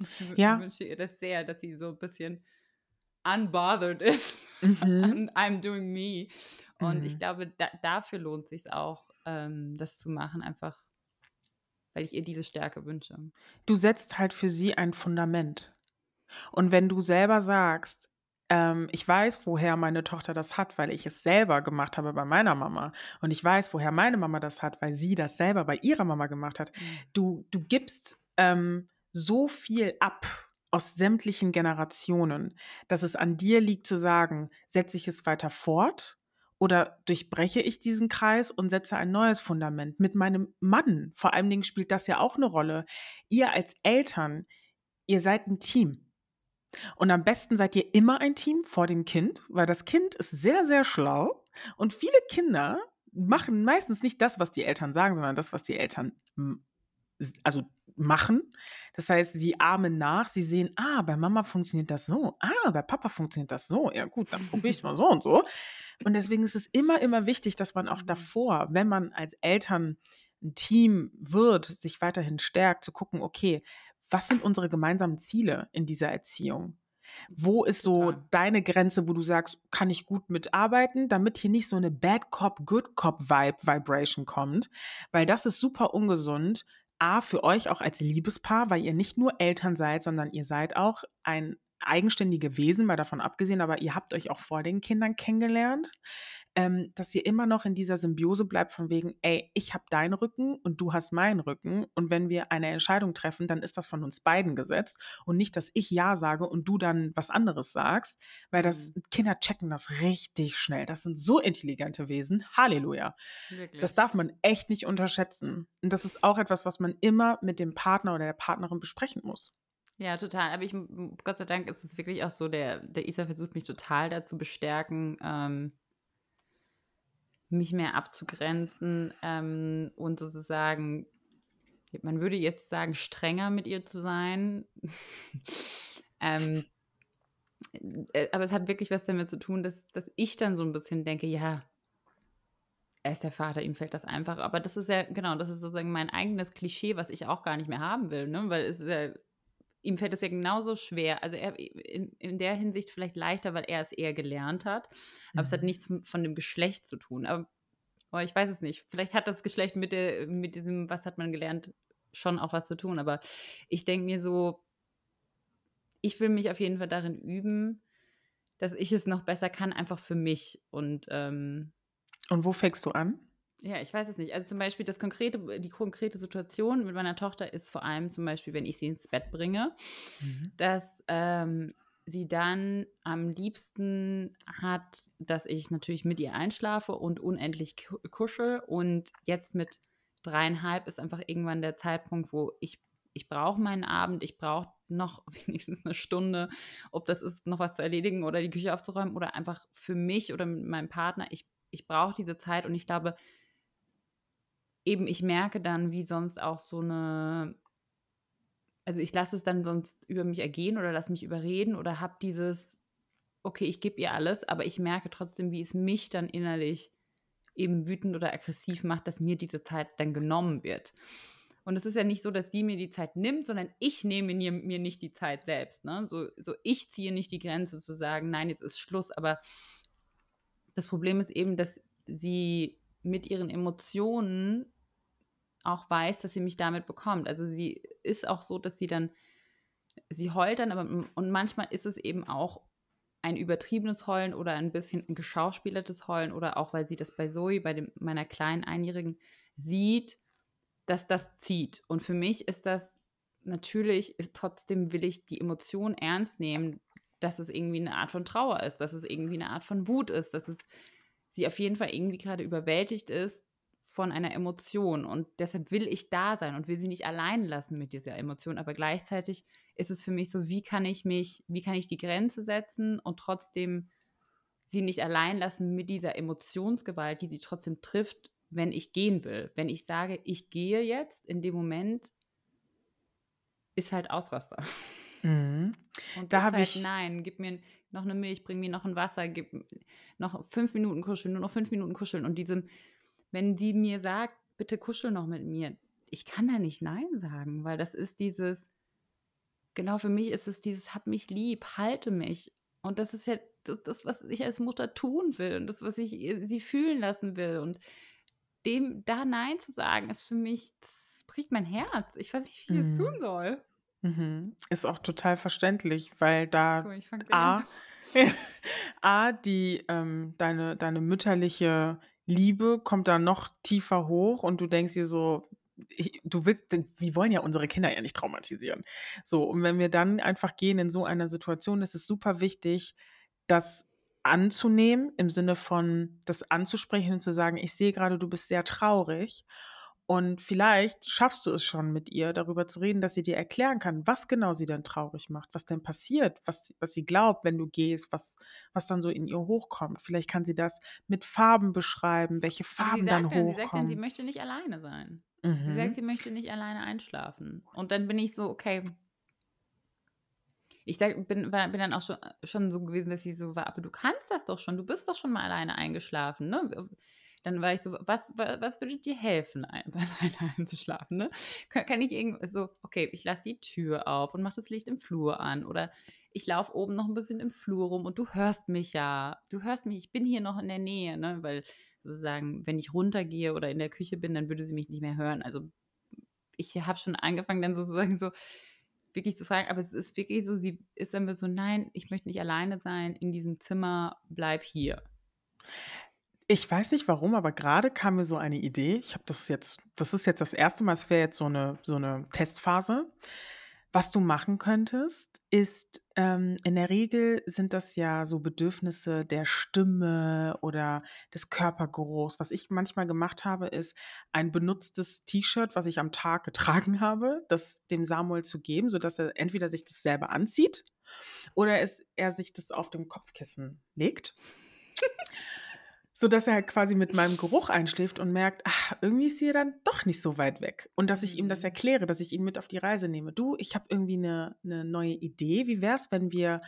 <laughs> Ich ja. wünsche ihr das sehr, dass sie so ein bisschen unbothered ist. Mhm. <laughs> I'm doing me. Und mhm. ich glaube, da, dafür lohnt es sich auch, ähm, das zu machen, einfach weil ich ihr diese Stärke wünsche. Du setzt halt für sie ein Fundament. Und wenn du selber sagst, ähm, ich weiß, woher meine Tochter das hat, weil ich es selber gemacht habe bei meiner Mama. Und ich weiß, woher meine Mama das hat, weil sie das selber bei ihrer Mama gemacht hat. Mhm. Du, du gibst ähm, so viel ab aus sämtlichen Generationen, dass es an dir liegt zu sagen, setze ich es weiter fort oder durchbreche ich diesen Kreis und setze ein neues Fundament mit meinem Mann. Vor allen Dingen spielt das ja auch eine Rolle. Ihr als Eltern, ihr seid ein Team. Und am besten seid ihr immer ein Team vor dem Kind, weil das Kind ist sehr, sehr schlau und viele Kinder machen meistens nicht das, was die Eltern sagen, sondern das, was die Eltern also machen. Das heißt, sie ahmen nach, sie sehen, ah, bei Mama funktioniert das so, ah, bei Papa funktioniert das so. Ja gut, dann probiere ich mal so und so. Und deswegen ist es immer, immer wichtig, dass man auch mhm. davor, wenn man als Eltern ein Team wird, sich weiterhin stärkt, zu gucken, okay, was sind unsere gemeinsamen Ziele in dieser Erziehung? Wo ist so deine Grenze, wo du sagst, kann ich gut mitarbeiten, damit hier nicht so eine Bad Cop, Good Cop Vibe, Vibration kommt? Weil das ist super ungesund, A, für euch auch als Liebespaar, weil ihr nicht nur Eltern seid, sondern ihr seid auch ein eigenständige Wesen, mal davon abgesehen, aber ihr habt euch auch vor den Kindern kennengelernt, ähm, dass ihr immer noch in dieser Symbiose bleibt von wegen, ey, ich habe deinen Rücken und du hast meinen Rücken und wenn wir eine Entscheidung treffen, dann ist das von uns beiden gesetzt und nicht, dass ich Ja sage und du dann was anderes sagst, weil das Mhm. Kinder checken das richtig schnell. Das sind so intelligente Wesen. Halleluja. Das Wirklich. darf man echt nicht unterschätzen. Und das ist auch etwas, was man immer mit dem Partner oder der Partnerin besprechen muss. Ja, total. Aber ich, Gott sei Dank ist es wirklich auch so, der, der Isa versucht mich total dazu bestärken, ähm, mich mehr abzugrenzen ähm, und sozusagen, man würde jetzt sagen, strenger mit ihr zu sein. <laughs> ähm, äh, aber es hat wirklich was damit zu tun, dass, dass ich dann so ein bisschen denke, ja, er ist der Vater, ihm fällt das einfach. Aber das ist ja, genau, das ist sozusagen mein eigenes Klischee, was ich auch gar nicht mehr haben will, ne? Weil es ist ja, ihm fällt es ja genauso schwer. Also er in, in der Hinsicht vielleicht leichter, weil er es eher gelernt hat. Aber es hat Mhm. nichts von dem Geschlecht zu tun. Aber oh, ich weiß es nicht. Vielleicht hat das Geschlecht mit, der, mit diesem, was hat man gelernt, schon auch was zu tun. Aber ich denke mir so, ich will mich auf jeden Fall darin üben, dass ich es noch besser kann, einfach für mich. Und ähm, Und wo fängst du an? Ja, ich weiß es nicht. Also zum Beispiel das konkrete, die konkrete Situation mit meiner Tochter ist vor allem zum Beispiel, wenn ich sie ins Bett bringe, Mhm. dass ähm, sie dann am liebsten hat, dass ich natürlich mit ihr einschlafe und unendlich ku- kuschel. Und jetzt mit dreieinhalb ist einfach irgendwann der Zeitpunkt, wo ich, ich brauche meinen Abend, ich brauche noch <laughs> wenigstens eine Stunde, ob das ist, noch was zu erledigen oder die Küche aufzuräumen oder einfach für mich oder mit meinem Partner. Ich, ich brauche diese Zeit und ich glaube, eben ich merke dann, wie sonst auch so eine also ich lasse es dann sonst über mich ergehen oder lasse mich überreden oder habe dieses, okay, ich gebe ihr alles, aber ich merke trotzdem, wie es mich dann innerlich eben wütend oder aggressiv macht, dass mir diese Zeit dann genommen wird. Und es ist ja nicht so, dass sie mir die Zeit nimmt, sondern ich nehme mir, nicht die Zeit selbst. Ne? So, so ich ziehe nicht die Grenze zu sagen, nein, jetzt ist Schluss. Aber das Problem ist eben, dass sie mit ihren Emotionen auch weiß, dass sie mich damit bekommt. Also sie ist auch so, dass sie dann, sie heult dann, aber und manchmal ist es eben auch ein übertriebenes Heulen oder ein bisschen ein geschauspielertes Heulen oder auch, weil sie das bei Zoe, bei dem, meiner kleinen Einjährigen, sieht, dass das zieht. Und für mich ist das natürlich, ist, trotzdem will ich die Emotion ernst nehmen, dass es irgendwie eine Art von Trauer ist, dass es irgendwie eine Art von Wut ist, dass es sie auf jeden Fall irgendwie gerade überwältigt ist von einer Emotion und deshalb will ich da sein und will sie nicht allein lassen mit dieser Emotion, aber gleichzeitig ist es für mich so, wie kann ich mich, wie kann ich die Grenze setzen und trotzdem sie nicht allein lassen mit dieser Emotionsgewalt, die sie trotzdem trifft, wenn ich gehen will. Wenn ich sage, ich gehe jetzt, in dem Moment ist halt Ausraster. Mhm. Und Da habe halt, ich- nein, gib mir noch eine Milch, bring mir noch ein Wasser, gib noch fünf Minuten kuscheln, nur noch fünf Minuten kuscheln. Und diesem, wenn die mir sagt, bitte kuschel noch mit mir, ich kann da nicht Nein sagen, weil das ist dieses, genau für mich ist es dieses, hab mich lieb, halte mich. Und das ist ja das, das, was ich als Mutter tun will und das, was ich sie fühlen lassen will. Und dem da Nein zu sagen, ist für mich, das bricht mein Herz. Ich weiß nicht, wie ich es Mhm. tun soll. Mhm. Ist auch total verständlich, weil da Guck A, <laughs> A die, ähm, deine, deine mütterliche Liebe kommt da noch tiefer hoch und du denkst dir so, du willst, wir wollen ja unsere Kinder ja nicht traumatisieren. So, und wenn wir dann einfach gehen in so einer Situation, ist es super wichtig, das anzunehmen, im Sinne von das anzusprechen und zu sagen, ich sehe gerade, du bist sehr traurig. Und vielleicht schaffst du es schon mit ihr, darüber zu reden, dass sie dir erklären kann, was genau sie denn traurig macht, was denn passiert, was, was sie glaubt, wenn du gehst, was, was dann so in ihr hochkommt. Vielleicht kann sie das mit Farben beschreiben, welche Farben sie dann dann, sie sagt dann, sie hochkommen. möchte nicht alleine sein. Sie sagt, Mhm. sie möchte nicht alleine einschlafen. Und dann bin ich so, okay. Ich sag, bin, bin dann auch schon, schon so gewesen, dass ich so war, aber du kannst das doch schon, du bist doch schon mal alleine eingeschlafen, ne? Dann war ich so, was, was, was würde dir helfen, ein, <laughs> alleine einzuschlafen, ne? Kann, kann ich irgendwie so, okay, ich lasse die Tür auf und mache das Licht im Flur an oder ich laufe oben noch ein bisschen im Flur rum und du hörst mich ja, du hörst mich, ich bin hier noch in der Nähe, ne? Weil sozusagen, wenn ich runtergehe oder in der Küche bin, dann würde sie mich nicht mehr hören. Also ich habe schon angefangen, dann sozusagen so wirklich zu fragen, aber es ist wirklich so, sie ist dann so, nein, ich möchte nicht alleine sein in diesem Zimmer, bleib hier. Ich weiß nicht warum, aber gerade kam mir so eine Idee. Ich habe das jetzt, das ist jetzt das erste Mal, es wäre jetzt so eine, so eine Testphase. Was du machen könntest, ist, ähm, in der Regel sind das ja so Bedürfnisse der Stimme oder des Körpergeruchs. Was ich manchmal gemacht habe, ist ein benutztes T-Shirt, was ich am Tag getragen <laughs> habe, das dem Samuel zu geben, sodass er entweder sich das selber anzieht oder es, er sich das auf dem Kopfkissen legt <laughs> sodass er quasi mit meinem Geruch einschläft und merkt, ach, irgendwie ist sie dann doch nicht so weit weg. Und dass ich ihm das mhm. erkläre, dass ich ihn mit auf die Reise nehme. Du, ich habe irgendwie eine, eine neue Idee. Wie wäre es, wenn wir,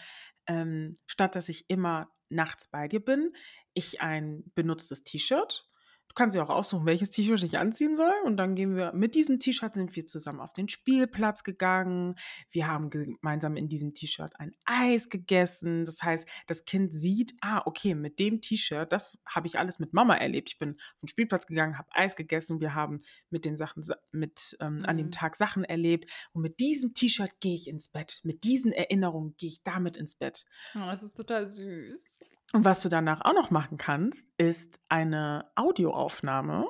ähm, statt dass ich immer nachts bei dir bin, ich ein benutztes T-Shirt Du kannst dir auch aussuchen, welches T-Shirt ich anziehen soll. Und dann gehen wir, mit diesem T-Shirt sind wir zusammen auf den Spielplatz gegangen. Wir haben gemeinsam in diesem T-Shirt ein Eis gegessen. Das heißt, das Kind sieht, ah, okay, mit dem T-Shirt, das habe ich alles mit Mama erlebt. Ich bin auf den Spielplatz gegangen, habe Eis gegessen. Wir haben mit den Sachen, mit ähm, mhm. an dem mhm. Tag Sachen erlebt. Und mit diesem T-Shirt gehe ich ins Bett. Mit diesen Erinnerungen gehe ich damit ins Bett. Oh, das ist total süß. Und was du danach auch noch machen kannst, ist eine Audioaufnahme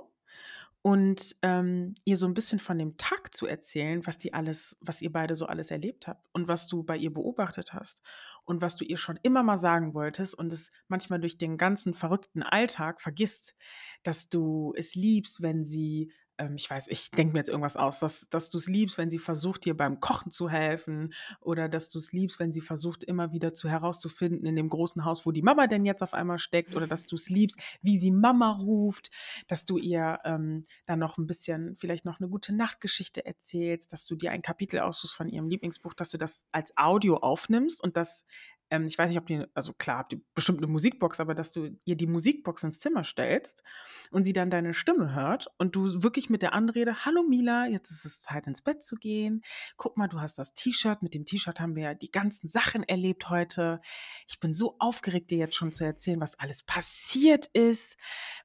und ähm, ihr so ein bisschen von dem Tag zu erzählen, was die alles, was ihr beide so alles erlebt habt und was du bei ihr beobachtet hast und was du ihr schon immer mal sagen wolltest und es manchmal durch den ganzen verrückten Alltag vergisst, dass du es liebst, wenn sie ähm, ich weiß, ich denke mir jetzt irgendwas aus, dass, dass du es liebst, wenn sie versucht, dir beim Kochen zu helfen oder dass du es liebst, wenn sie versucht, immer wieder zu herauszufinden in dem großen Haus, wo die Mama denn jetzt auf einmal steckt oder dass du es liebst, wie sie Mama ruft, dass du ihr ähm, dann noch ein bisschen, vielleicht noch eine gute Nachtgeschichte erzählst, dass du dir ein Kapitel aussuchst von ihrem Lieblingsbuch, dass du das als Audio aufnimmst und das ähm, ich weiß nicht, ob die, also klar, habt ihr bestimmt eine Musikbox, aber dass du ihr die Musikbox ins Zimmer stellst und sie dann deine Stimme hört und du wirklich mit der Anrede, hallo Mila, jetzt ist es Zeit ins Bett zu gehen. Guck mal, du hast das T-Shirt. Mit dem T-Shirt haben wir ja die ganzen Sachen erlebt heute. Ich bin so aufgeregt, dir jetzt schon zu erzählen, was alles passiert ist.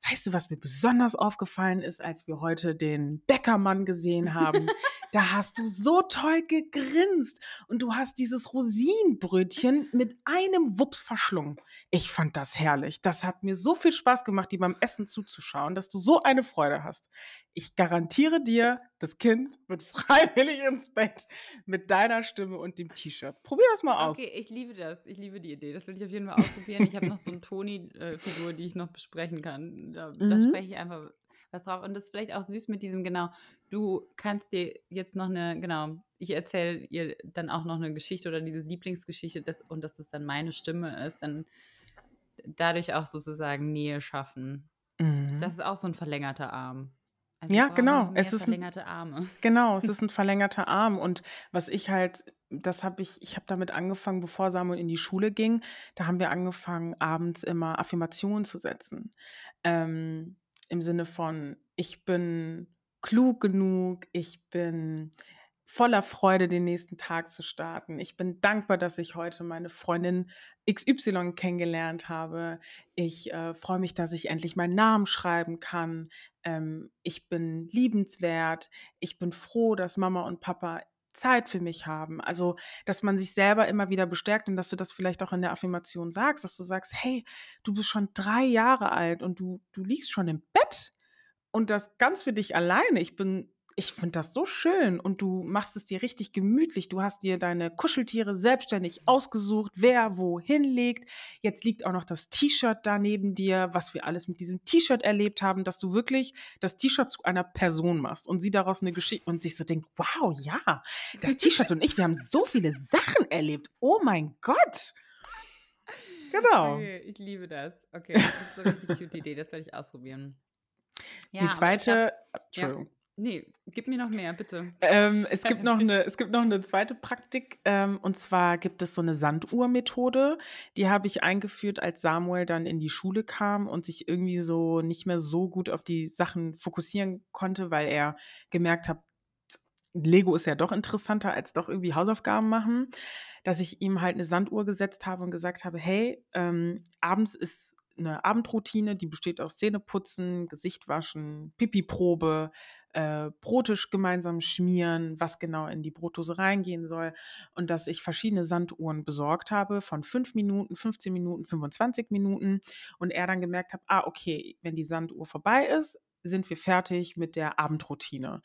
Weißt du, was mir besonders aufgefallen ist, als wir heute den Bäckermann gesehen haben? <laughs> da hast du so toll gegrinst und du hast dieses Rosinenbrötchen mit einem Wups verschlungen. Ich fand das herrlich. Das hat mir so viel Spaß gemacht, dir beim Essen zuzuschauen, dass du so eine Freude hast. Ich garantiere dir, das Kind wird <laughs> freiwillig ins Bett mit deiner Stimme und dem T-Shirt. Probier das mal aus. Okay, ich liebe das. Ich liebe die Idee. Das will ich auf jeden Fall ausprobieren. Ich habe noch so eine <laughs> Toni-Figur, die ich noch besprechen kann. Da, mhm. da spreche ich einfach was drauf. Und das ist vielleicht auch süß mit diesem, genau, du kannst dir jetzt noch eine, genau, ich erzähle ihr dann auch noch eine Geschichte oder diese Lieblingsgeschichte das, und dass das dann meine Stimme ist, dann dadurch auch sozusagen Nähe schaffen. Mhm. Das ist auch so ein verlängerter Arm. Also ja, genau. Es ist verlängerte Arme. <laughs> Genau, es ist ein verlängerter Arm. Und was ich halt, das habe ich, ich habe damit angefangen, bevor Samuel in die Schule ging. Da haben wir angefangen, abends immer Affirmationen zu setzen. Ähm, im Sinne von, ich bin klug genug, ich bin voller Freude, den nächsten Tag zu starten. Ich bin dankbar, dass ich heute meine Freundin XY kennengelernt habe. Ich äh, freue mich, dass ich endlich meinen Namen schreiben kann. Ähm, ich bin liebenswert. Ich bin froh, dass Mama und Papa Zeit für mich haben. Also, dass man sich selber immer wieder bestärkt und dass du das vielleicht auch in der Affirmation sagst, dass du sagst, hey, du bist schon drei Jahre alt und du, du liegst schon im Bett und das ganz für dich alleine. Ich bin ich finde das so schön und du machst es dir richtig gemütlich. Du hast dir deine Kuscheltiere selbstständig ausgesucht, wer wohin legt. Jetzt liegt auch noch das T-Shirt da neben dir, was wir alles mit diesem T-Shirt erlebt haben, dass du wirklich das T-Shirt zu einer Person machst und sie daraus eine Geschichte und sich so denkt, wow, ja, das T-Shirt und ich, wir haben so viele Sachen erlebt. Oh mein Gott. Genau. Okay, ich liebe das. Okay, das ist eine richtig gute Idee. Das werde ich ausprobieren. Ja, die zweite, hab, Entschuldigung. Ja. Nee, gib mir noch mehr, bitte. Ähm, es, gibt noch <laughs> eine, es gibt noch eine zweite Praktik ähm, und zwar gibt es so eine Sanduhr-Methode. Die habe ich eingeführt, als Samuel dann in die Schule kam und sich irgendwie so nicht mehr so gut auf die Sachen fokussieren konnte, weil er gemerkt hat, Lego ist ja doch interessanter als doch irgendwie Hausaufgaben machen, dass ich ihm halt eine Sanduhr gesetzt habe und gesagt habe, hey, ähm, abends ist eine Abendroutine, die besteht aus Zähneputzen, Gesicht waschen, Pipi-Probe, äh, Brotisch gemeinsam schmieren, was genau in die Brotdose reingehen soll und dass ich verschiedene Sanduhren besorgt habe von 5 Minuten, 15 Minuten, 25 Minuten und er dann gemerkt hat, ah, okay, wenn die Sanduhr vorbei ist, sind wir fertig mit der Abendroutine.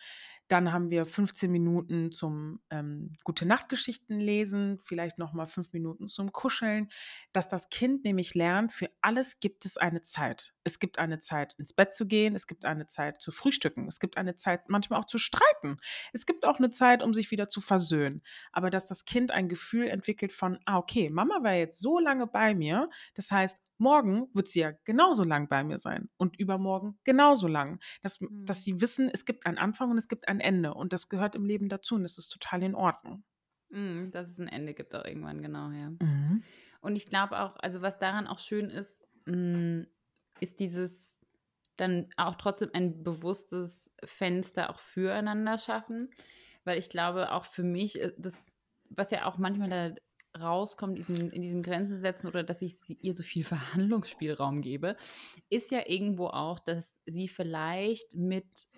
Dann haben wir 15 Minuten zum ähm, Gute Nachtgeschichten lesen, vielleicht nochmal fünf Minuten zum Kuscheln, dass das Kind nämlich lernt, für alles gibt es eine Zeit. Es gibt eine Zeit, ins Bett zu gehen, es gibt eine Zeit zu frühstücken, es gibt eine Zeit, manchmal auch zu streiten. Es gibt auch eine Zeit, um sich wieder zu versöhnen. Aber dass das Kind ein Gefühl entwickelt von, ah, okay, Mama war jetzt so lange bei mir, das heißt, morgen wird sie ja genauso lang bei mir sein und übermorgen genauso lang. Dass, mhm. dass sie wissen, es gibt einen Anfang und es gibt ein Ende und das gehört im Leben dazu und das ist total in Ordnung. Mhm, dass es ein Ende gibt auch irgendwann, genau, ja. Mhm. Und ich glaube auch, also was daran auch schön ist, mh, hm, ist dieses dann auch trotzdem ein bewusstes Fenster auch füreinander schaffen, weil ich glaube auch für mich, äh, das, was ja auch manchmal da rauskommt, diesen, in diesen Grenzen setzen oder dass ich sie, ihr so viel <laughs> Verhandlungsspielraum gebe, ist ja irgendwo auch, dass sie vielleicht mit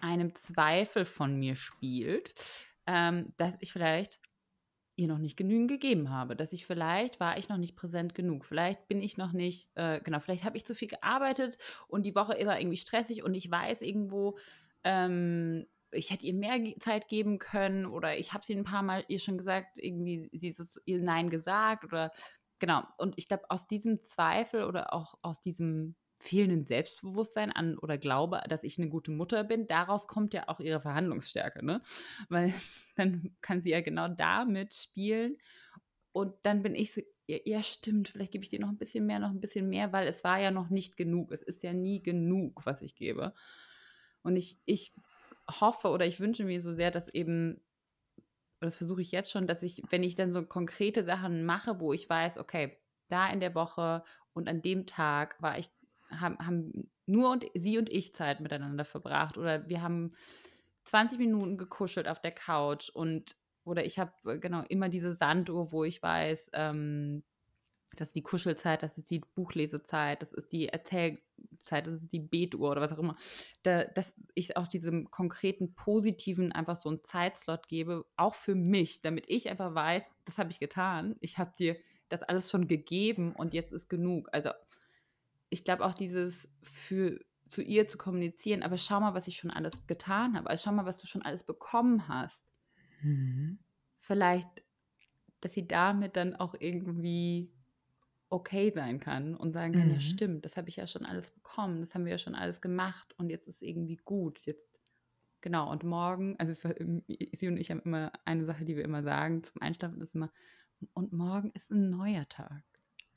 einem Zweifel von mir spielt, ähm, dass ich vielleicht ihr noch nicht genügend gegeben habe, dass ich vielleicht war ich noch nicht präsent genug, vielleicht bin ich noch nicht, äh, genau, vielleicht habe ich zu viel gearbeitet und die Woche immer irgendwie stressig und ich weiß irgendwo, ähm, ich hätte ihr mehr Zeit geben können oder ich habe sie ein paar Mal ihr schon gesagt, irgendwie sie so ihr Nein gesagt oder genau. Und ich glaube, aus diesem Zweifel oder auch aus diesem fehlenden Selbstbewusstsein an oder Glaube, dass ich eine gute Mutter bin, daraus kommt ja auch ihre Verhandlungsstärke, ne? Weil <laughs> dann kann sie ja genau damit spielen und dann bin ich so, ja, ja, stimmt, vielleicht gebe ich dir noch ein bisschen mehr, noch ein bisschen mehr, weil es war ja noch nicht genug. Es ist ja nie genug, was ich gebe. Und ich, ich hoffe oder ich wünsche mir so sehr, dass eben, das versuche ich jetzt schon, dass ich, wenn ich dann so konkrete Sachen mache, wo ich weiß, okay, da in der Woche und an dem Tag war ich, haben, haben nur und sie und ich Zeit miteinander verbracht oder wir haben 20 Minuten gekuschelt auf der Couch und oder ich habe äh, genau immer diese Sanduhr, wo ich weiß, ähm, das ist die Kuschelzeit, das ist die Buchlesezeit, das ist die Erzählzeit, das ist die Betuhr oder was auch immer. Da, dass ich auch diesem konkreten, positiven einfach so einen Zeitslot gebe, auch für mich, damit ich einfach weiß, das habe ich getan. Ich habe dir das alles schon gegeben und jetzt ist genug. Also ich glaube auch dieses für zu ihr zu kommunizieren, aber schau mal, was ich schon alles getan habe. Also schau mal, was du schon alles bekommen hast. Mhm. Vielleicht, dass sie damit dann auch irgendwie okay sein kann und sagen kann, mhm. ja stimmt, das habe ich ja schon alles bekommen, das haben wir ja schon alles gemacht und jetzt ist irgendwie gut. Jetzt genau und morgen, also für, ähm, sie und ich haben immer eine Sache, die wir immer sagen zum Einschlafen ist immer und morgen ist ein neuer Tag.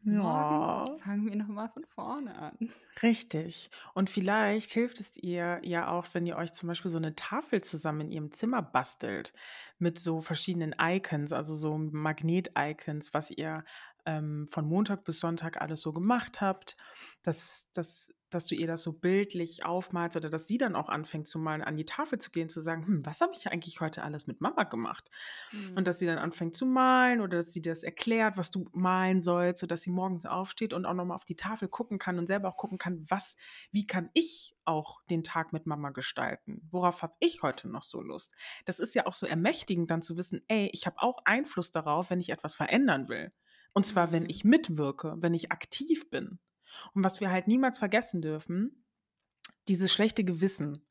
Ja. Morgen fangen wir nochmal von vorne an. Richtig. Und vielleicht hilft es ihr ja auch, wenn ihr euch zum Beispiel so eine Tafel zusammen in ihrem Zimmer bastelt mit so verschiedenen Icons, also so Magnet-Icons, was ihr ähm, von Montag bis Sonntag alles so gemacht habt, dass, dass, dass du ihr das so bildlich aufmalst oder dass sie dann auch anfängt zu malen, an die Tafel zu gehen, zu sagen, hm, was habe ich eigentlich heute alles mit Mama gemacht? Mhm. Und dass sie dann anfängt zu malen oder dass sie das erklärt, was du malen sollst, sodass sie morgens aufsteht und auch nochmal auf die Tafel gucken kann und selber auch gucken kann, was, wie kann ich auch den Tag mit Mama gestalten? Worauf habe ich heute noch so Lust? Das ist ja auch so ermächtigend, dann zu wissen, ey, ich habe auch Einfluss darauf, wenn ich etwas verändern will. Und zwar, wenn ich mitwirke, wenn ich aktiv bin. Und was wir halt niemals vergessen dürfen, dieses schlechte Gewissen,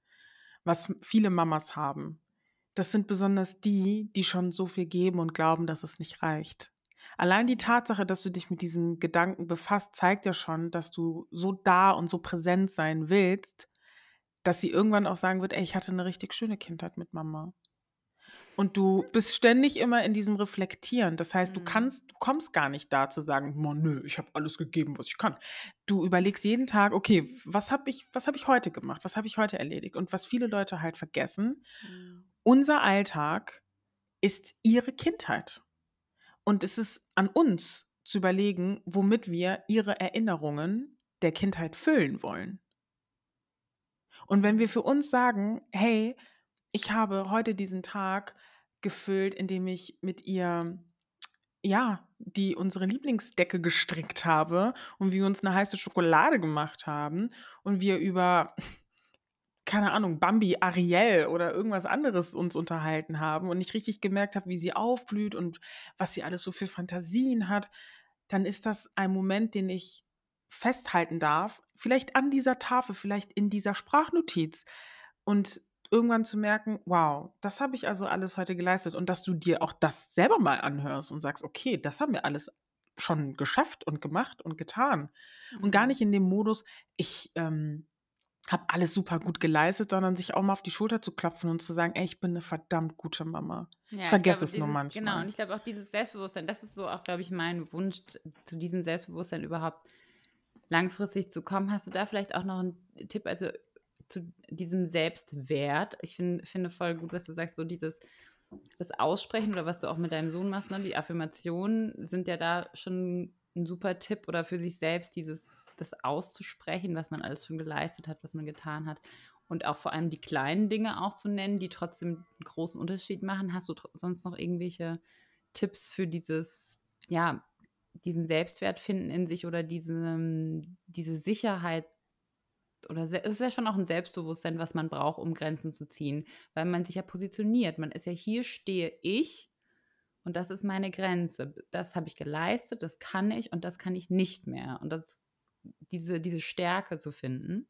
was viele Mamas haben, das sind besonders die, die schon so viel geben und glauben, dass es nicht reicht. Allein die Tatsache, dass du dich mit diesem Gedanken befasst, zeigt ja schon, dass du so da und so präsent sein willst, dass sie irgendwann auch sagen wird, ey, ich hatte eine richtig schöne Kindheit mit Mama. Und du bist ständig immer in diesem Reflektieren. Das heißt, du mhm. kannst, du kommst gar nicht da zu sagen, nö, ich habe alles gegeben, was ich kann. Du überlegst jeden Tag, okay, was habe ich, was habe ich heute gemacht? Was habe ich heute erledigt? Und was viele Leute halt vergessen, mhm. unser Alltag ist ihre Kindheit. Und es ist an uns zu überlegen, womit wir ihre Erinnerungen der Kindheit füllen wollen. Und wenn wir für uns sagen, hey, ich habe heute diesen Tag gefüllt, indem ich mit ihr ja, die unsere Lieblingsdecke gestrickt habe und wir uns eine heiße Schokolade gemacht haben und wir über keine Ahnung, Bambi, Ariel oder irgendwas anderes uns unterhalten haben und ich richtig gemerkt habe, wie sie aufblüht und was sie alles so für Fantasien hat, dann ist das ein Moment, den ich festhalten darf, vielleicht an dieser Tafel, vielleicht in dieser Sprachnotiz. Und irgendwann zu merken, wow, das habe ich also alles heute geleistet und dass du dir auch das selber mal anhörst und sagst, okay, das haben wir alles schon geschafft und gemacht und getan. Mhm. Und gar mhm. nicht in dem Modus, ich ähm, habe alles super gut geleistet, sondern sich auch mal auf die Schulter zu klopfen und zu sagen, ey, ich bin eine verdammt gute Mama. Ja, ich vergesse es dieses, nur manchmal. Genau, und ich glaube auch dieses Selbstbewusstsein, das ist so auch, glaube ich, mein Wunsch, zu diesem Selbstbewusstsein überhaupt langfristig zu kommen. Hast du da vielleicht auch noch einen Tipp, also zu diesem Selbstwert? Ich find, finde voll gut, was du sagst, so dieses das Aussprechen oder was du auch mit deinem Sohn machst, ne? die Affirmationen sind ja da schon ein super Tipp oder für sich selbst dieses das auszusprechen, was man alles schon geleistet hat, was man getan hat. Und auch vor allem die kleinen Dinge auch zu nennen, die trotzdem einen großen Unterschied machen. Hast du sonst noch irgendwelche Tipps für dieses, ja, diesen Selbstwert finden in sich oder diese, diese Sicherheit oder es ist ja schon auch ein Selbstbewusstsein, was man braucht, um Grenzen zu ziehen, weil man sich ja positioniert. Man ist ja hier stehe ich und das ist meine Grenze. Das habe ich geleistet, das kann ich und das kann ich nicht mehr. Und das diese, diese Stärke zu finden?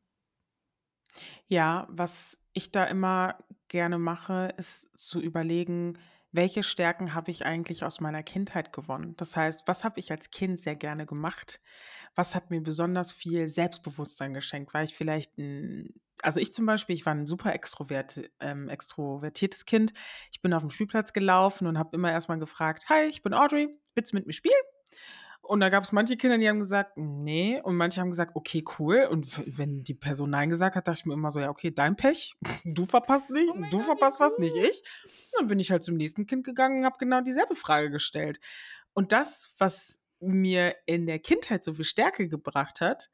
Ja, was ich da immer gerne mache, ist zu überlegen, welche Stärken habe ich eigentlich aus meiner Kindheit gewonnen? Das heißt, was habe ich als Kind sehr gerne gemacht? Was hat mir besonders viel Selbstbewusstsein geschenkt? War ich vielleicht ein, also ich zum Beispiel, ich war ein super extrovert, ähm, extrovertiertes Kind. Ich bin auf dem Spielplatz gelaufen und habe immer erstmal gefragt, hi, ich bin Audrey, willst du mit mir spielen? Und da gab es manche Kinder, die haben gesagt, nee. Und manche haben gesagt, okay, cool. Und wenn die Person Nein gesagt hat, dachte ich mir immer so, ja, okay, dein Pech. <laughs> Du verpasst nicht, oh du verpasst was, nicht ich. Und dann bin ich halt zum nächsten Kind gegangen und habe genau dieselbe Frage gestellt. Und das, was mir in der Kindheit so viel Stärke gebracht hat,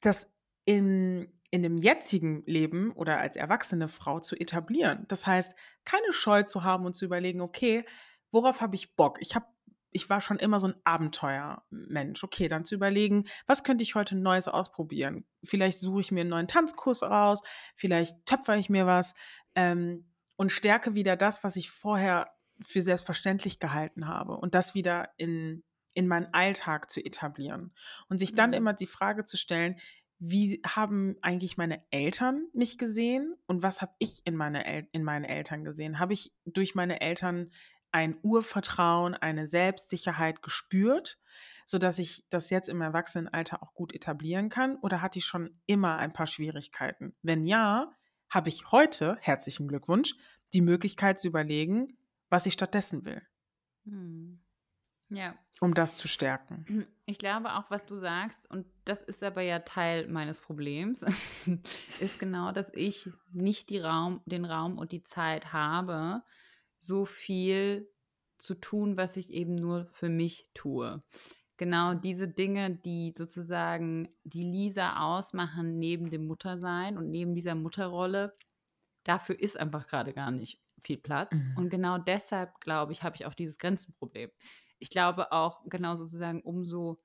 das in, in dem jetzigen Leben oder als erwachsene Frau zu etablieren. Das heißt, keine Scheu zu haben und zu überlegen, okay, worauf habe ich Bock? Ich habe ich war schon immer so ein Abenteuermensch. Okay, dann zu überlegen, was könnte ich heute Neues ausprobieren? Vielleicht suche ich mir einen neuen Tanzkurs raus, vielleicht töpfer ich mir was ähm, und stärke wieder das, was ich vorher für selbstverständlich gehalten habe und das wieder in, in meinen Alltag zu etablieren. Und sich dann mhm. immer die Frage zu stellen, wie haben eigentlich meine Eltern mich gesehen und was habe ich in, meine El in meinen Eltern gesehen? Habe ich durch meine Eltern ein Urvertrauen, eine Selbstsicherheit gespürt, so dass ich das jetzt im Erwachsenenalter auch gut etablieren kann? Oder hatte ich schon immer ein paar Schwierigkeiten? Wenn ja, habe ich heute, herzlichen Glückwunsch, die Möglichkeit zu überlegen, was ich stattdessen will. Hm. Ja. Um das zu stärken. <clears throat> Ich glaube auch, was du sagst, und das ist aber ja Teil meines Problems, <laughs> ist genau, dass ich nicht die Raum, den Raum und die Zeit habe, so viel zu tun, was ich eben nur für mich tue. Genau diese Dinge, die sozusagen die Lisa ausmachen neben dem Muttersein und neben dieser Mutterrolle, dafür ist einfach gerade gar nicht viel Platz. Mhm. Und genau deshalb, glaube ich, habe ich auch dieses Grenzenproblem. Ich glaube auch, genau sozusagen, umso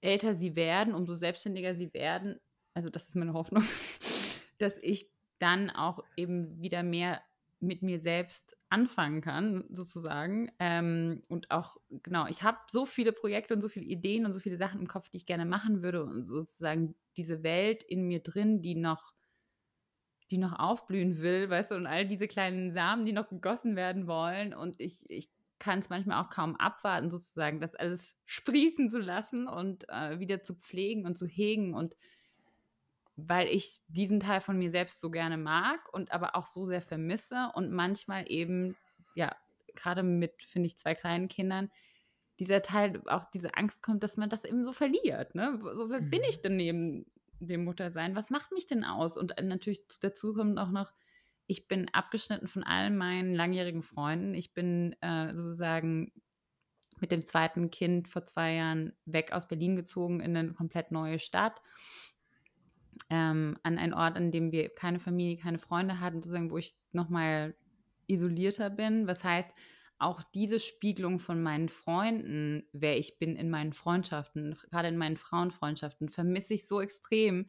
älter sie werden, umso selbstständiger sie werden, also das ist meine Hoffnung, <laughs> dass ich dann auch eben wieder mehr mit mir selbst anfangen kann, sozusagen. Ähm, und auch, genau, ich habe so viele Projekte und so viele Ideen und so viele Sachen im Kopf, die ich gerne machen würde und sozusagen diese Welt in mir drin, die noch die noch aufblühen will, weißt du, und all diese kleinen Samen, die noch gegossen werden wollen. Und ich, ich kann es manchmal auch kaum abwarten, sozusagen, das alles <laughs> sprießen zu lassen und äh, wieder zu pflegen und zu hegen und weil ich diesen Teil von mir selbst so gerne mag und aber auch so sehr vermisse und manchmal eben, ja, gerade mit, finde ich, zwei kleinen Kindern, dieser Teil, auch diese Angst kommt, dass man das eben so verliert. Ne? So wer mhm. bin ich denn neben dem Muttersein? Was macht mich denn aus? Und natürlich dazu kommt auch noch, ich bin abgeschnitten von allen meinen langjährigen Freunden. Ich bin äh, sozusagen mit dem zweiten Kind vor zwei Jahren weg aus Berlin gezogen in eine komplett neue Stadt ähm, an einen Ort, an dem wir keine Familie, keine Freunde hatten, sozusagen, wo ich nochmal isolierter bin. Was heißt, auch diese Spiegelung von meinen Freunden, wer ich bin in meinen Freundschaften, gerade in meinen Frauenfreundschaften, vermisse ich so extrem.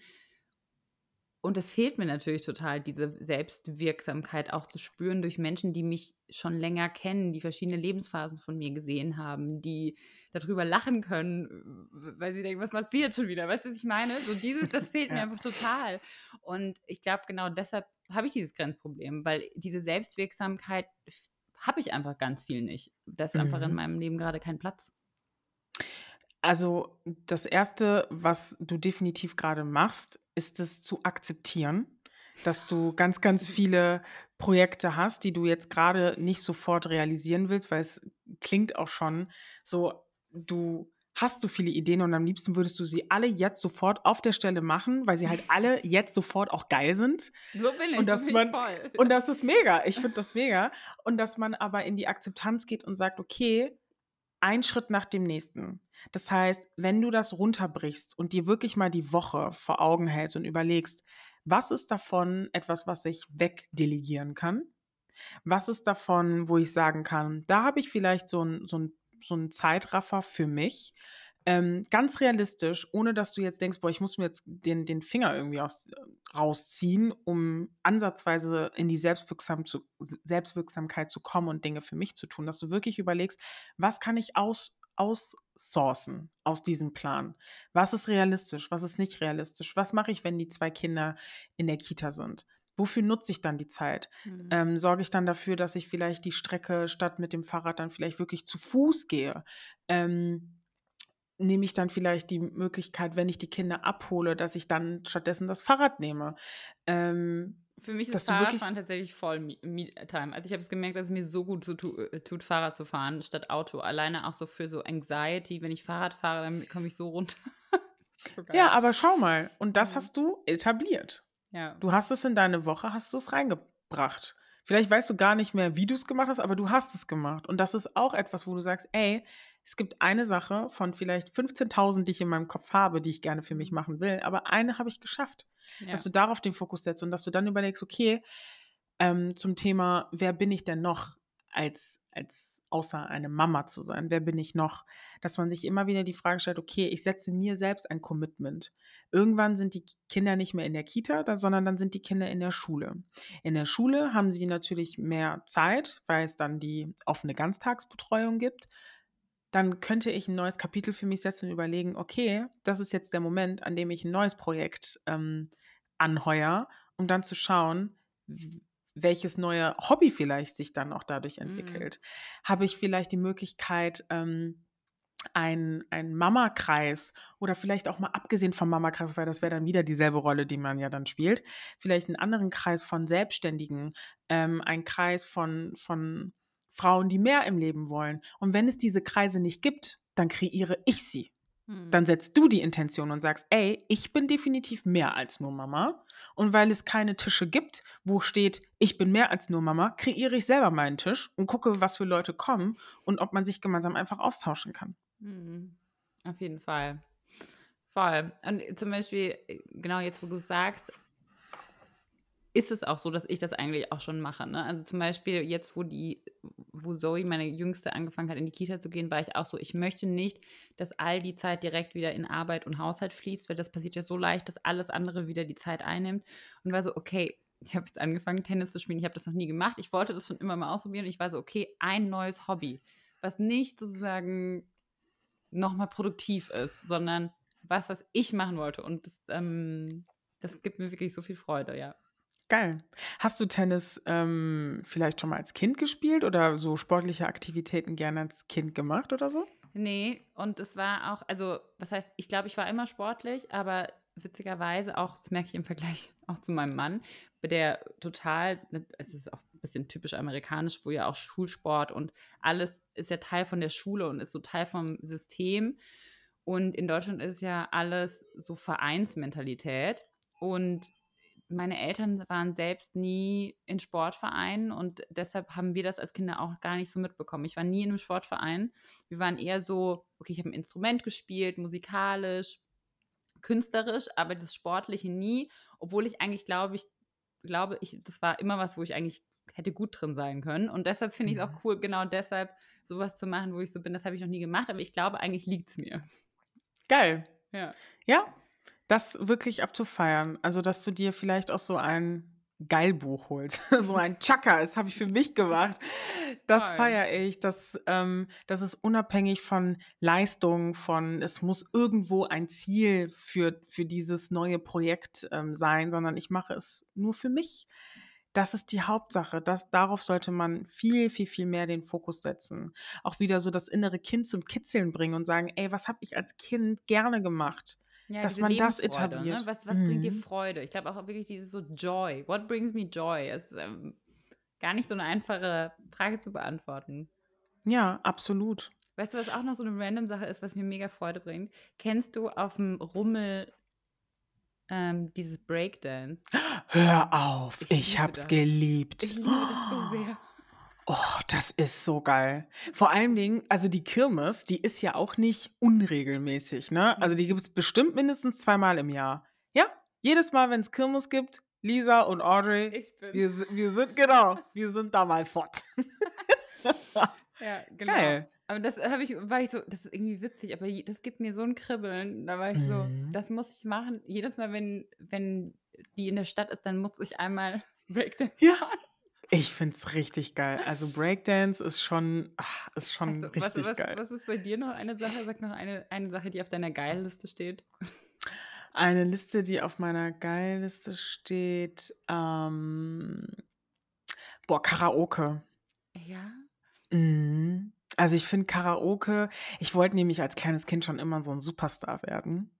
Und es fehlt mir natürlich total, diese Selbstwirksamkeit auch zu spüren durch Menschen, die mich schon länger kennen, die verschiedene Lebensphasen von mir gesehen haben, die darüber lachen können, weil sie denken, was macht sie jetzt schon wieder? Weißt du, was ich meine? So dieses, das <laughs> fehlt mir einfach total. Und ich glaube, genau deshalb habe ich dieses Grenzproblem, weil diese Selbstwirksamkeit habe ich einfach ganz viel nicht. Das ist mhm. einfach in mhm. meinem Leben gerade kein Platz. Also das Erste, was du definitiv gerade machst, ist es zu akzeptieren, dass du ganz, ganz viele Projekte hast, die du jetzt gerade nicht sofort realisieren willst, weil es klingt auch schon so, du hast so viele Ideen und am liebsten würdest du sie alle jetzt sofort auf der Stelle machen, weil sie halt <laughs> alle jetzt sofort auch geil sind. So bin ich, und das man, voll. Und das ist mega. Ich <laughs> finde das mega. Und dass man aber in die Akzeptanz geht und sagt, okay, ein Schritt nach dem nächsten. Das heißt, wenn du das runterbrichst und dir wirklich mal die Woche vor Augen hältst und überlegst, was ist davon etwas, was ich wegdelegieren kann? Was ist davon, wo ich sagen kann, da habe ich vielleicht so ein, so so ein Zeitraffer für mich. Ähm, ganz realistisch, ohne dass du jetzt denkst, boah, ich muss mir jetzt den, den Finger irgendwie aus, rausziehen, um ansatzweise in die Selbstwirksam zu, Selbstwirksamkeit zu kommen und Dinge für mich zu tun, dass du wirklich überlegst, was kann ich aus, aussourcen aus diesem Plan? Was ist realistisch? Was ist nicht realistisch? Was mache ich, wenn die zwei Kinder in der Kita sind? wofür nutze ich dann die Zeit? Mhm. Ähm, sorge ich dann dafür, dass ich vielleicht die Strecke statt mit dem Fahrrad dann vielleicht wirklich zu Fuß gehe? Ähm, nehme ich dann vielleicht die Möglichkeit, wenn ich die Kinder abhole, dass ich dann stattdessen das Fahrrad nehme? Ähm, für mich ist Fahrradfahren tatsächlich voll Me-Time. Also ich habe es gemerkt, dass es mir so gut äh, tut, Fahrrad zu fahren statt Auto. Alleine auch so für so Anxiety, wenn ich Fahrrad fahre, dann komme ich so runter. <laughs> so ja, aber schau mal. Und das mhm. hast du etabliert. Ja. Du hast es in deine Woche, hast du es reingebracht. Vielleicht weißt du gar nicht mehr, wie du es gemacht hast, aber du hast es gemacht. Und das ist auch etwas, wo du sagst, ey, es gibt eine Sache von vielleicht 15.000, die ich in meinem Kopf habe, die ich gerne für mich machen will, aber eine habe ich geschafft. Ja. Dass du darauf den Fokus setzt und dass du dann überlegst, okay, ähm, zum Thema, wer bin ich denn noch als, als außer eine Mama zu sein? Wer bin ich noch? Dass man sich immer wieder die Frage stellt, okay, ich setze mir selbst ein Commitment. Irgendwann sind die Kinder nicht mehr in der Kita, sondern dann sind die Kinder in der Schule. In der Schule haben sie natürlich mehr Zeit, weil es dann die offene Ganztagsbetreuung gibt. Dann könnte ich ein neues Kapitel für mich setzen und überlegen, okay, das ist jetzt der Moment, an dem ich ein neues Projekt ähm, anheuer, um dann zu schauen, welches neue Hobby vielleicht sich dann auch dadurch mhm. entwickelt. Mhm. Habe ich vielleicht die Möglichkeit, ähm, ein, ein Mama-Kreis oder vielleicht auch mal abgesehen vom Mama-Kreis, weil das wäre dann wieder dieselbe Rolle, die man ja dann spielt, vielleicht einen anderen Kreis von Selbstständigen, ähm, ein Kreis von, von Frauen, die mehr im Leben wollen. Und wenn es diese Kreise nicht gibt, dann kreiere ich sie. Dann hm. setzt du die Intention und sagst, ey, ich bin definitiv mehr als nur Mama. Und weil es keine Tische gibt, wo steht, ich bin mehr als nur Mama, kreiere ich selber meinen Tisch und gucke, was für Leute kommen und ob man sich gemeinsam einfach austauschen kann. Mhm. Auf jeden Fall. Voll. Und zum Beispiel, genau jetzt, wo du sagst, ist es auch so, dass ich das eigentlich auch schon mache. Ne? Also zum Beispiel jetzt, wo die, wo Zoe, meine Jüngste, angefangen hat, in die Kita zu gehen, war ich auch so, ich möchte nicht, dass all die Zeit direkt wieder in Arbeit und Haushalt fließt, weil das passiert ja so leicht, dass alles andere wieder die Zeit einnimmt. Und war so, okay, ich habe jetzt angefangen, Tennis zu spielen. Ich habe das noch nie gemacht. Ich wollte das schon immer mal ausprobieren. Und ich war so, okay, ein neues Hobby, was nicht sozusagen nochmal produktiv ist, sondern was, was ich machen wollte. Und das, ähm, das gibt mir wirklich so viel Freude, ja. Geil. Hast du Tennis ähm, vielleicht schon mal als Kind gespielt oder so sportliche Aktivitäten gerne als Kind gemacht oder so? Nee, und es war auch, also, was heißt, ich glaube, ich war immer sportlich, aber witzigerweise auch, das merke ich im Vergleich <laughs> auch zu meinem Mann, der total, ne, es ist auch ein bisschen typisch amerikanisch, wo ja auch Schulsport und alles ist ja Teil von der Schule und ist so Teil vom System. Und in Deutschland ist ja alles so Vereinsmentalität. Und meine Eltern waren selbst nie in Sportvereinen und deshalb haben wir das als Kinder auch gar nicht so mitbekommen. Ich war nie in einem Sportverein. Wir waren eher so, okay, ich habe ein Instrument gespielt, musikalisch, künstlerisch, aber das Sportliche nie, obwohl ich eigentlich glaube, ich glaube, ich, das war immer was, wo ich eigentlich hätte gut drin sein können. Und deshalb finde ich es auch mhm. cool, genau deshalb sowas zu machen, wo ich so bin. Das habe ich noch nie gemacht, aber ich glaube, eigentlich liegt es mir. Geil. Ja. Ja, das wirklich abzufeiern. Also, dass du dir vielleicht auch so ein Geilbuch holst, <laughs> so ein Chaka, das habe ich für mich gemacht. Das feiere ich, dass, ähm, das ist unabhängig von Leistung, von es muss irgendwo ein Ziel für, für dieses neue Projekt ähm, sein, sondern ich mache es nur für mich. Das ist die Hauptsache. Das, darauf sollte man viel, viel, viel mehr den Fokus setzen. Auch wieder so das innere Kind zum Kitzeln bringen und sagen, ey, was habe ich als Kind gerne gemacht? Ja, dass man das Lebensfreude, etabliert. Ne? Was, was bringt dir Mhm. Freude? Ich glaube auch wirklich dieses so Joy. What brings me joy? Ist ähm, gar nicht so eine einfache Frage zu beantworten. Ja, absolut. Weißt du, was auch noch so eine random Sache ist, was mir mega Freude bringt? Kennst du auf dem Rummel ähm, dieses Breakdance? Hör auf, Ich ich hab's das. geliebt. Ich liebe das so sehr. Oh, das ist so geil. Vor allen Dingen, also die Kirmes, die ist ja auch nicht unregelmäßig, ne? Also die gibt es bestimmt mindestens zweimal im Jahr. Ja, jedes Mal, wenn es Kirmes gibt, Lisa und Audrey, Ich bin. wir, wir sind, genau, wir sind da mal fort. <laughs> Ja, <laughs> genau. Geil. Aber das habe ich, war ich so, das ist irgendwie witzig, aber das gibt mir so ein Kribbeln. Da war ich so, Mhm. das muss ich machen. Jedes Mal, wenn, wenn die in der Stadt ist, dann muss ich einmal <laughs> Breakdance Ja. fahren. Ich find's richtig geil. Also Breakdance ist schon, ach, ist schon Hast du, was, richtig was, geil. was ist bei dir noch eine Sache? Sag noch eine, eine Sache, die auf deiner Geil-Liste steht. Eine Liste, die auf meiner Geilliste steht, ähm, boah, Karaoke. Ja. Mhm. Also ich finde Karaoke, ich wollte nämlich als kleines Kind schon immer so ein Superstar werden.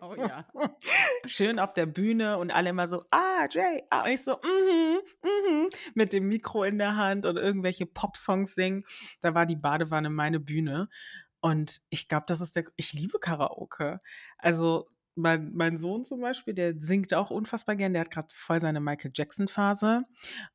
Oh ja. Schön auf der Bühne und alle immer so, ah, Jay, ah, und ich so, mhm, mhm, mit dem Mikro in der Hand und irgendwelche Popsongs singen. Da war die Badewanne meine Bühne. Und ich glaube, das ist der, ich liebe Karaoke. Also mein, mein Sohn zum Beispiel, der singt auch unfassbar gern. Der hat gerade voll seine Michael Jackson-Phase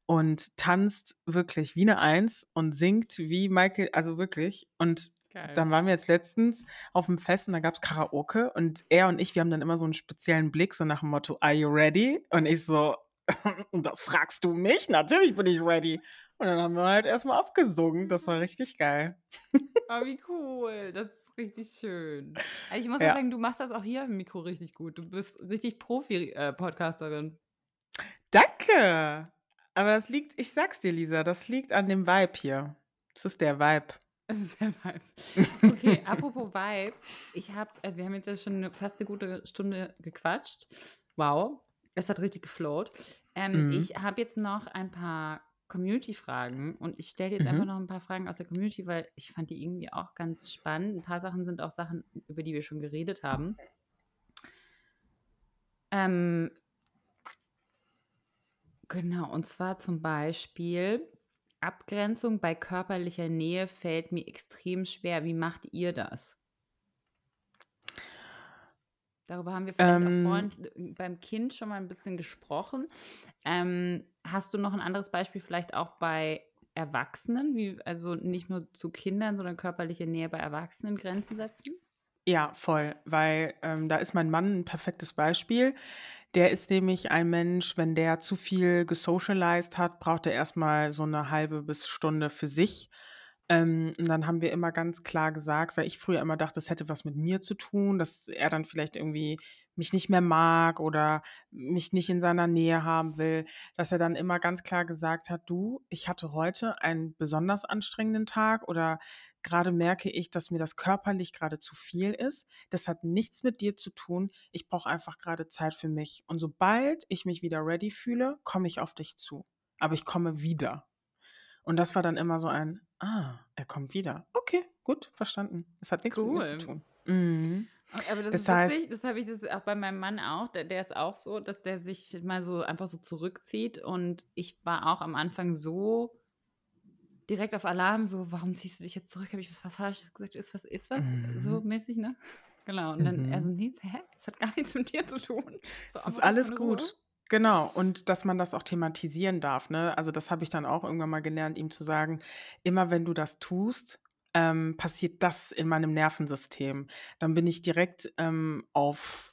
und tanzt wirklich wie eine Eins und singt wie Michael, also wirklich. Und Geil. dann waren wir jetzt letztens auf dem Fest und da gab es Karaoke und er und ich, wir haben dann immer so einen speziellen Blick, so nach dem Motto, are you ready? Und ich so, <laughs> das fragst du mich? Natürlich bin ich ready. Und dann haben wir halt erstmal abgesungen. Das war richtig geil. Oh, wie cool. Das ist richtig schön. Also ich muss Ja. sagen, du machst das auch hier im Mikro richtig gut. Du bist richtig Profi-Podcasterin. Danke! Aber das liegt, ich sag's dir, Lisa, das liegt an dem Vibe hier. Das ist der Vibe. Das ist der Vibe. Okay, <laughs> apropos Vibe. Ich habe, äh, wir haben jetzt ja schon eine, fast eine gute Stunde gequatscht. Wow, es hat richtig geflowt. Ähm, Mhm. Ich habe jetzt noch ein paar Community-Fragen und ich stelle jetzt Mhm. einfach noch ein paar Fragen aus der Community, weil ich fand die irgendwie auch ganz spannend. Ein paar Sachen sind auch Sachen, über die wir schon geredet haben. Ähm, genau, und zwar zum Beispiel Abgrenzung bei körperlicher Nähe fällt mir extrem schwer. Wie macht ihr das? Darüber haben wir vielleicht Ähm. auch vorhin äh, beim Kind schon mal ein bisschen gesprochen. Ähm, hast du noch ein anderes Beispiel vielleicht auch bei Erwachsenen, wie, also nicht nur zu Kindern, sondern körperliche Nähe bei Erwachsenen Grenzen setzen? Ja, voll, weil ähm, da ist mein Mann ein perfektes Beispiel. Der ist nämlich ein Mensch, wenn der zu viel gesocialized hat, braucht er erstmal so eine halbe bis Stunde für sich. Ähm, und dann haben wir immer ganz klar gesagt, weil ich früher immer dachte, das hätte was mit mir zu tun, dass er dann vielleicht irgendwie mich nicht mehr mag oder mich nicht in seiner Nähe haben will, dass er dann immer ganz klar gesagt hat, du, ich hatte heute einen besonders anstrengenden Tag oder gerade merke ich, dass mir das körperlich gerade zu viel ist. Das hat nichts mit dir zu tun. Ich brauche einfach gerade Zeit für mich. Und sobald ich mich wieder ready fühle, komme ich auf dich zu. Aber ich komme wieder. Und das war dann immer so ein, ah, er kommt wieder. Okay, gut, verstanden. Das hat nichts mit mir zu Cool. tun. Mhm. Aber das, Das ist heißt- witzig, das habe ich das auch bei meinem Mann auch. Der, der ist auch so, dass der sich mal so einfach so zurückzieht. Und ich war auch am Anfang so direkt auf Alarm, so, warum ziehst du dich jetzt zurück? Habe ich was Falsches gesagt? Ist was, ist was? Mhm. So mäßig, ne? <laughs> Genau. Und dann Mhm. er so, nee, hä? Das hat gar <laughs> nichts mit dir zu tun. Es So, ist alles gut. Genau. Und dass man das auch thematisieren darf. Ne? Also das habe ich dann auch irgendwann mal gelernt, ihm zu sagen, immer wenn du das tust, ähm, passiert das in meinem Nervensystem. Dann bin ich direkt ähm, auf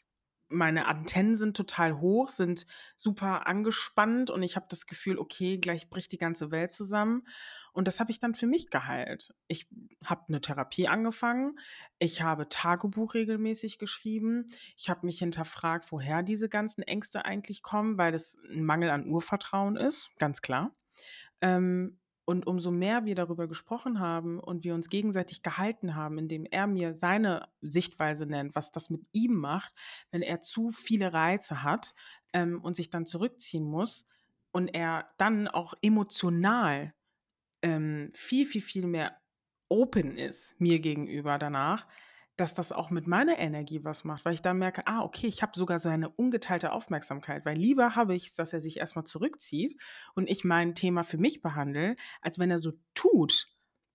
meine Antennen sind total hoch, sind super angespannt und ich habe das Gefühl, okay, gleich bricht die ganze Welt zusammen. Und das habe ich dann für mich geheilt. Ich habe eine Therapie angefangen, ich habe Tagebuch regelmäßig geschrieben, ich habe mich hinterfragt, woher diese ganzen Ängste eigentlich kommen, weil das ein Mangel an Urvertrauen ist, ganz klar. Ähm, und umso mehr wir darüber gesprochen haben und wir uns gegenseitig gehalten haben, indem er mir seine Sichtweise nennt, was das mit ihm macht, wenn er zu viele Reize hat ähm, und sich dann zurückziehen muss und er dann auch emotional ähm, viel, viel, viel mehr open ist mir gegenüber danach, dass das auch mit meiner Energie was macht, weil ich dann merke, ah, okay, ich habe sogar so eine ungeteilte Aufmerksamkeit, weil lieber habe ich es, dass er sich erstmal zurückzieht und ich mein Thema für mich behandle, als wenn er so tut,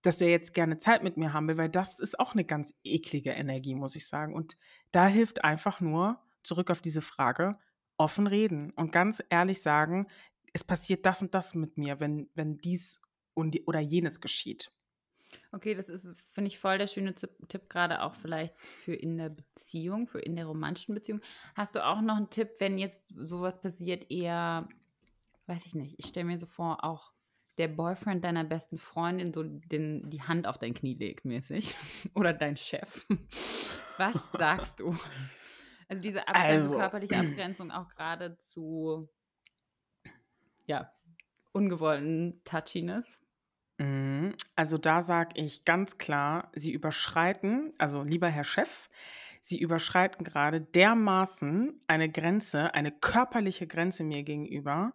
dass er jetzt gerne Zeit mit mir haben will, weil das ist auch eine ganz eklige Energie, muss ich sagen. Und da hilft einfach nur, zurück auf diese Frage, offen reden und ganz ehrlich sagen, es passiert das und das mit mir, wenn, wenn dies und, oder jenes geschieht. Okay, das ist, finde ich, voll der schöne Tipp, gerade auch vielleicht für in der Beziehung, für in der romantischen Beziehung. Hast du auch noch einen Tipp, wenn jetzt sowas passiert, eher, weiß ich nicht, ich stelle mir so vor, auch der Boyfriend deiner besten Freundin so den, die Hand auf dein Knie legt, mäßig. <laughs> Oder dein Chef. <laughs> Was sagst du? Also diese Abgrenzung, also. körperliche Abgrenzung auch gerade zu, ja, ungewollten Touchiness. Mhm. Also da sage ich ganz klar, Sie überschreiten, also lieber Herr Chef, Sie überschreiten gerade dermaßen eine Grenze, eine körperliche Grenze mir gegenüber.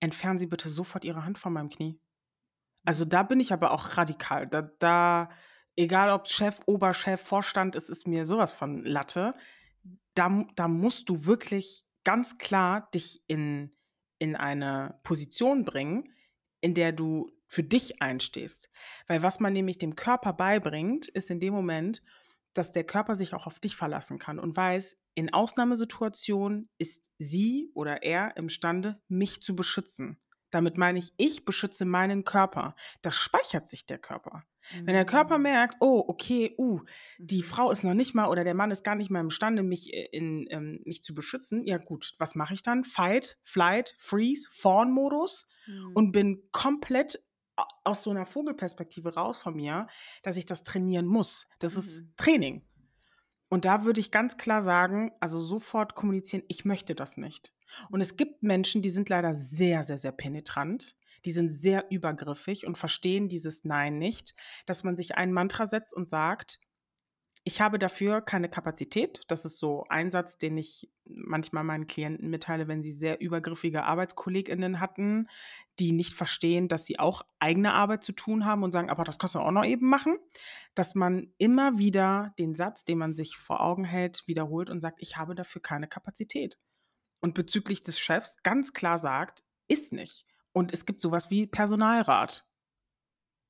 Entfernen Sie bitte sofort Ihre Hand von meinem Knie. Also da bin ich aber auch radikal. Da, da egal ob Chef, Oberchef, Vorstand, es ist mir sowas von Latte. Da, da musst du wirklich ganz klar dich in, in eine Position bringen, in der du für dich einstehst. Weil was man nämlich dem Körper beibringt, ist in dem Moment, dass der Körper sich auch auf dich verlassen kann und weiß, in Ausnahmesituationen ist sie oder er imstande, mich zu beschützen. Damit meine ich, ich beschütze meinen Körper. Das speichert sich der Körper. Mhm. Wenn der Körper mm. merkt, oh, okay, uh, die mhm. Frau ist noch nicht mal oder der Mann ist gar nicht mal imstande, mich, äh, in, ähm, mich zu beschützen, ja gut, was mache ich dann? Fight, Flight, Freeze, Fawn-Modus mhm. und bin komplett aus so einer Vogelperspektive raus von mir, dass ich das trainieren muss. Das mhm. ist Training. Und da würde ich ganz klar sagen, also sofort kommunizieren, ich möchte das nicht. Und es gibt Menschen, die sind leider sehr, sehr, sehr penetrant. Die sind sehr übergriffig und verstehen dieses Nein nicht, dass man sich ein Mantra setzt und sagt, ich habe dafür keine Kapazität. Das ist so ein Satz, den ich manchmal meinen Klienten mitteile, wenn sie sehr übergriffige Arbeitskolleginnen hatten, die nicht verstehen, dass sie auch eigene Arbeit zu tun haben und sagen, aber das kannst du auch noch eben machen. Dass man immer wieder den Satz, den man sich vor Augen hält, wiederholt und sagt, ich habe dafür keine Kapazität. Und bezüglich des Chefs ganz klar sagt, ist nicht. Und es gibt sowas wie Personalrat.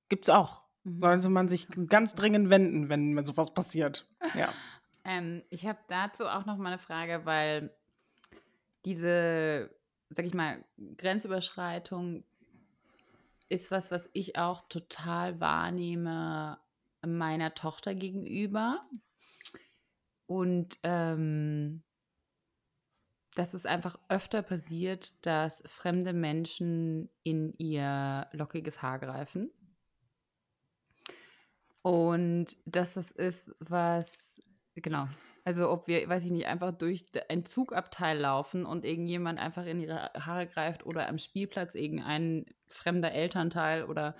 Gibt es auch. Mhm. Sollte man sich ganz dringend wenden, wenn sowas passiert. Ja. <laughs> ähm, ich habe dazu auch noch mal eine Frage, weil diese, sag ich mal, Grenzüberschreitung ist was, was ich auch total wahrnehme meiner Tochter gegenüber. Und ähm, dass es einfach öfter passiert, dass fremde Menschen in ihr lockiges Haar greifen. Und das ist, was, genau, also ob wir, weiß ich nicht, einfach durch ein Zugabteil laufen und irgendjemand einfach in ihre Haare greift oder am Spielplatz irgendein fremder Elternteil oder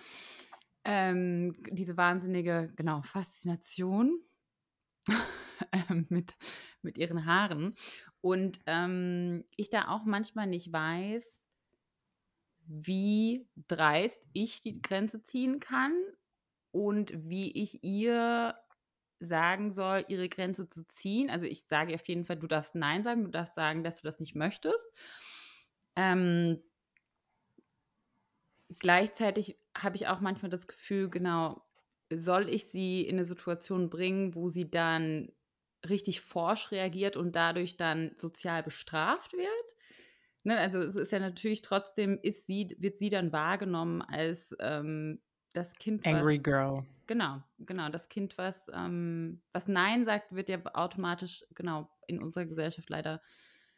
ähm, diese wahnsinnige, genau, Faszination <laughs> mit, mit ihren Haaren. Und ähm, ich da auch manchmal nicht weiß, wie dreist ich die Grenze ziehen kann und wie ich ihr sagen soll, ihre Grenze zu ziehen. Also ich sage auf jeden Fall, du darfst Nein sagen, du darfst sagen, dass du das nicht möchtest. Ähm, gleichzeitig habe ich auch manchmal das Gefühl, genau, soll ich sie in eine Situation bringen, wo sie dann richtig forsch reagiert und dadurch dann sozial bestraft wird? Ne, also es ist ja natürlich trotzdem, ist sie, wird sie dann wahrgenommen als ähm, das Kind, Angry was Girl. genau, genau, das Kind, was, ähm, was Nein sagt, wird ja automatisch, genau, in unserer Gesellschaft leider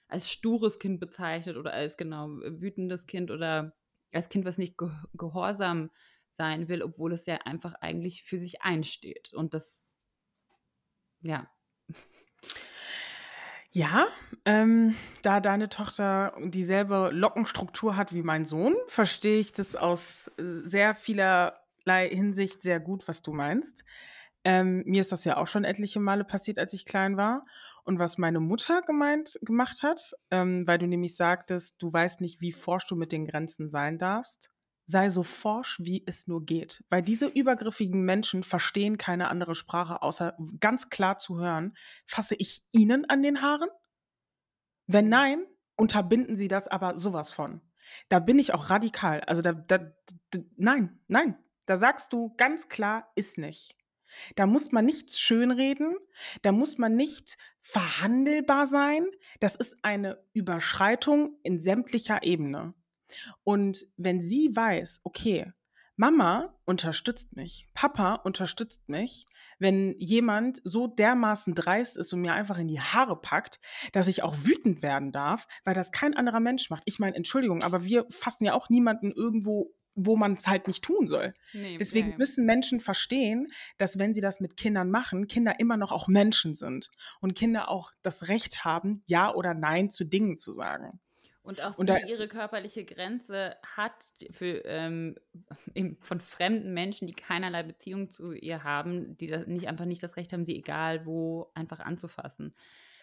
als stures Kind bezeichnet oder als genau wütendes Kind oder als Kind, was nicht ge gehorsam sein will, obwohl es ja einfach eigentlich für sich einsteht. Und das, ja. Ja, ähm, da deine Tochter dieselbe Lockenstruktur hat wie mein Sohn, verstehe ich das aus äh, sehr vielerlei Hinsicht sehr gut, was du meinst. Ähm, mir ist das ja auch schon etliche Male passiert, als ich klein war. Und was meine Mutter gemeint gemacht hat, ähm, weil du nämlich sagtest, du weißt nicht, wie forsch du mit den Grenzen sein darfst sei so forsch, wie es nur geht. Weil diese übergriffigen Menschen verstehen keine andere Sprache, außer ganz klar zu hören, fasse ich ihnen an den Haaren? Wenn nein, unterbinden sie das aber sowas von. Da bin ich auch radikal. Also da, da, da nein, nein. Da sagst du ganz klar, ist nicht. Da muss man nichts schönreden, da muss man nicht verhandelbar sein. Das ist eine Überschreitung in sämtlicher Ebene. Und wenn sie weiß, okay, Mama unterstützt mich, Papa unterstützt mich, wenn jemand so dermaßen dreist ist und mir einfach in die Haare packt, dass ich auch wütend werden darf, weil das kein anderer Mensch macht. Ich meine, Entschuldigung, aber wir fassen ja auch niemanden irgendwo wo man es halt nicht tun soll. Nee, Deswegen ja. müssen Menschen verstehen, dass wenn sie das mit Kindern machen, Kinder immer noch auch Menschen sind und Kinder auch das Recht haben, Ja oder Nein zu Dingen zu sagen. Und auch und sie ihre körperliche Grenze hat für, ähm, <laughs> von fremden Menschen, die keinerlei Beziehung zu ihr haben, die nicht, einfach nicht das Recht haben, sie egal wo einfach anzufassen.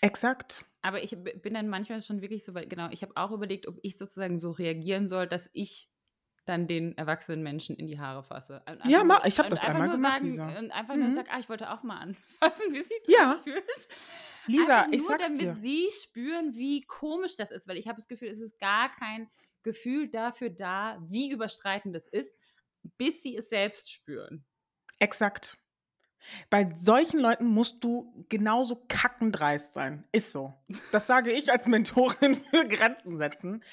Exakt. Aber ich bin dann manchmal schon wirklich so weit, genau, ich habe auch überlegt, ob ich sozusagen so reagieren soll, dass ich dann den erwachsenen Menschen in die Haare fasse. Ja, nur, ich habe das einmal gemacht, sagen, Lisa. Und einfach mhm. nur sagen, ah, ich wollte auch mal anfassen, <laughs> wie sich das ja. fühlt. Lisa, Einfach ich nur, sag's damit sie spüren, wie komisch das ist, weil ich habe das Gefühl, es ist gar kein Gefühl dafür da, wie überstreitend das ist, bis sie es selbst spüren. Exakt. Bei solchen Leuten musst du genauso kackendreist sein. Ist so. Das sage ich als Mentorin für Grenzen setzen.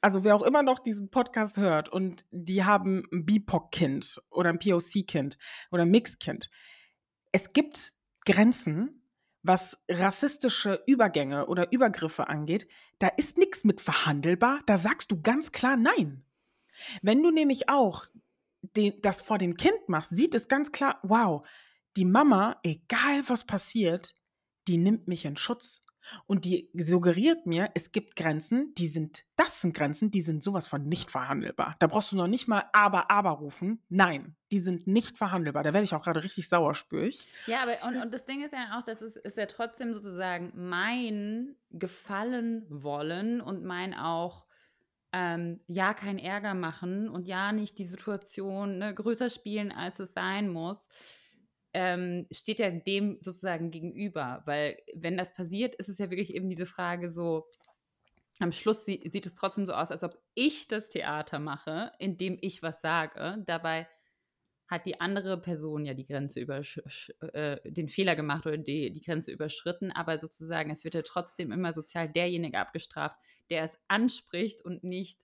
Also wer auch immer noch diesen Podcast hört und die haben ein BIPOC-Kind oder ein POC-Kind oder ein Mix-Kind. Es gibt Grenzen, was rassistische Übergänge oder Übergriffe angeht, da ist nichts mit verhandelbar, da sagst du ganz klar Nein. Wenn du nämlich auch den, das vor dem Kind machst, sieht es ganz klar, wow, die Mama, egal was passiert, die nimmt mich in Schutz. Und die suggeriert mir, es gibt Grenzen, die sind, das sind Grenzen, die sind sowas von nicht verhandelbar. Da brauchst du noch nicht mal aber, aber rufen. Nein, die sind nicht verhandelbar. Da werde ich auch gerade richtig sauer, spüre ich. Ja, aber und, und das Ding ist ja auch, das ist, ist ja trotzdem sozusagen mein Gefallen wollen und mein auch ähm, ja keinen Ärger machen und ja nicht die Situation ne, größer spielen, als es sein muss ähm, steht ja dem sozusagen gegenüber. Weil wenn das passiert, ist es ja wirklich eben diese Frage so, am Schluss sie, sieht es trotzdem so aus, als ob ich das Theater mache, indem ich was sage. Dabei hat die andere Person ja die Grenze äh, den Fehler gemacht oder die, die Grenze überschritten, aber sozusagen, es wird ja trotzdem immer sozial derjenige abgestraft, der es anspricht und nicht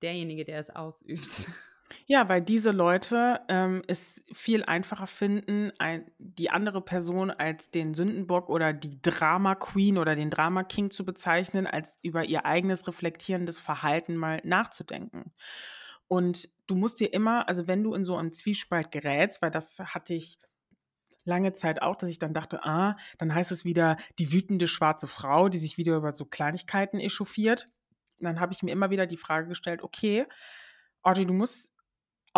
derjenige, der es ausübt. <laughs> Ja, weil diese Leute ähm, es viel einfacher finden, ein, die andere Person als den Sündenbock oder die Drama Queen oder den Drama King zu bezeichnen, als über ihr eigenes reflektierendes Verhalten mal nachzudenken. Und du musst dir immer, also wenn du in so einen Zwiespalt gerätst, weil das hatte ich lange Zeit auch, dass ich dann dachte, ah, dann heißt es wieder die wütende schwarze Frau, die sich wieder über so Kleinigkeiten echauffiert. Dann habe ich mir immer wieder die Frage gestellt, okay, Audrey, du musst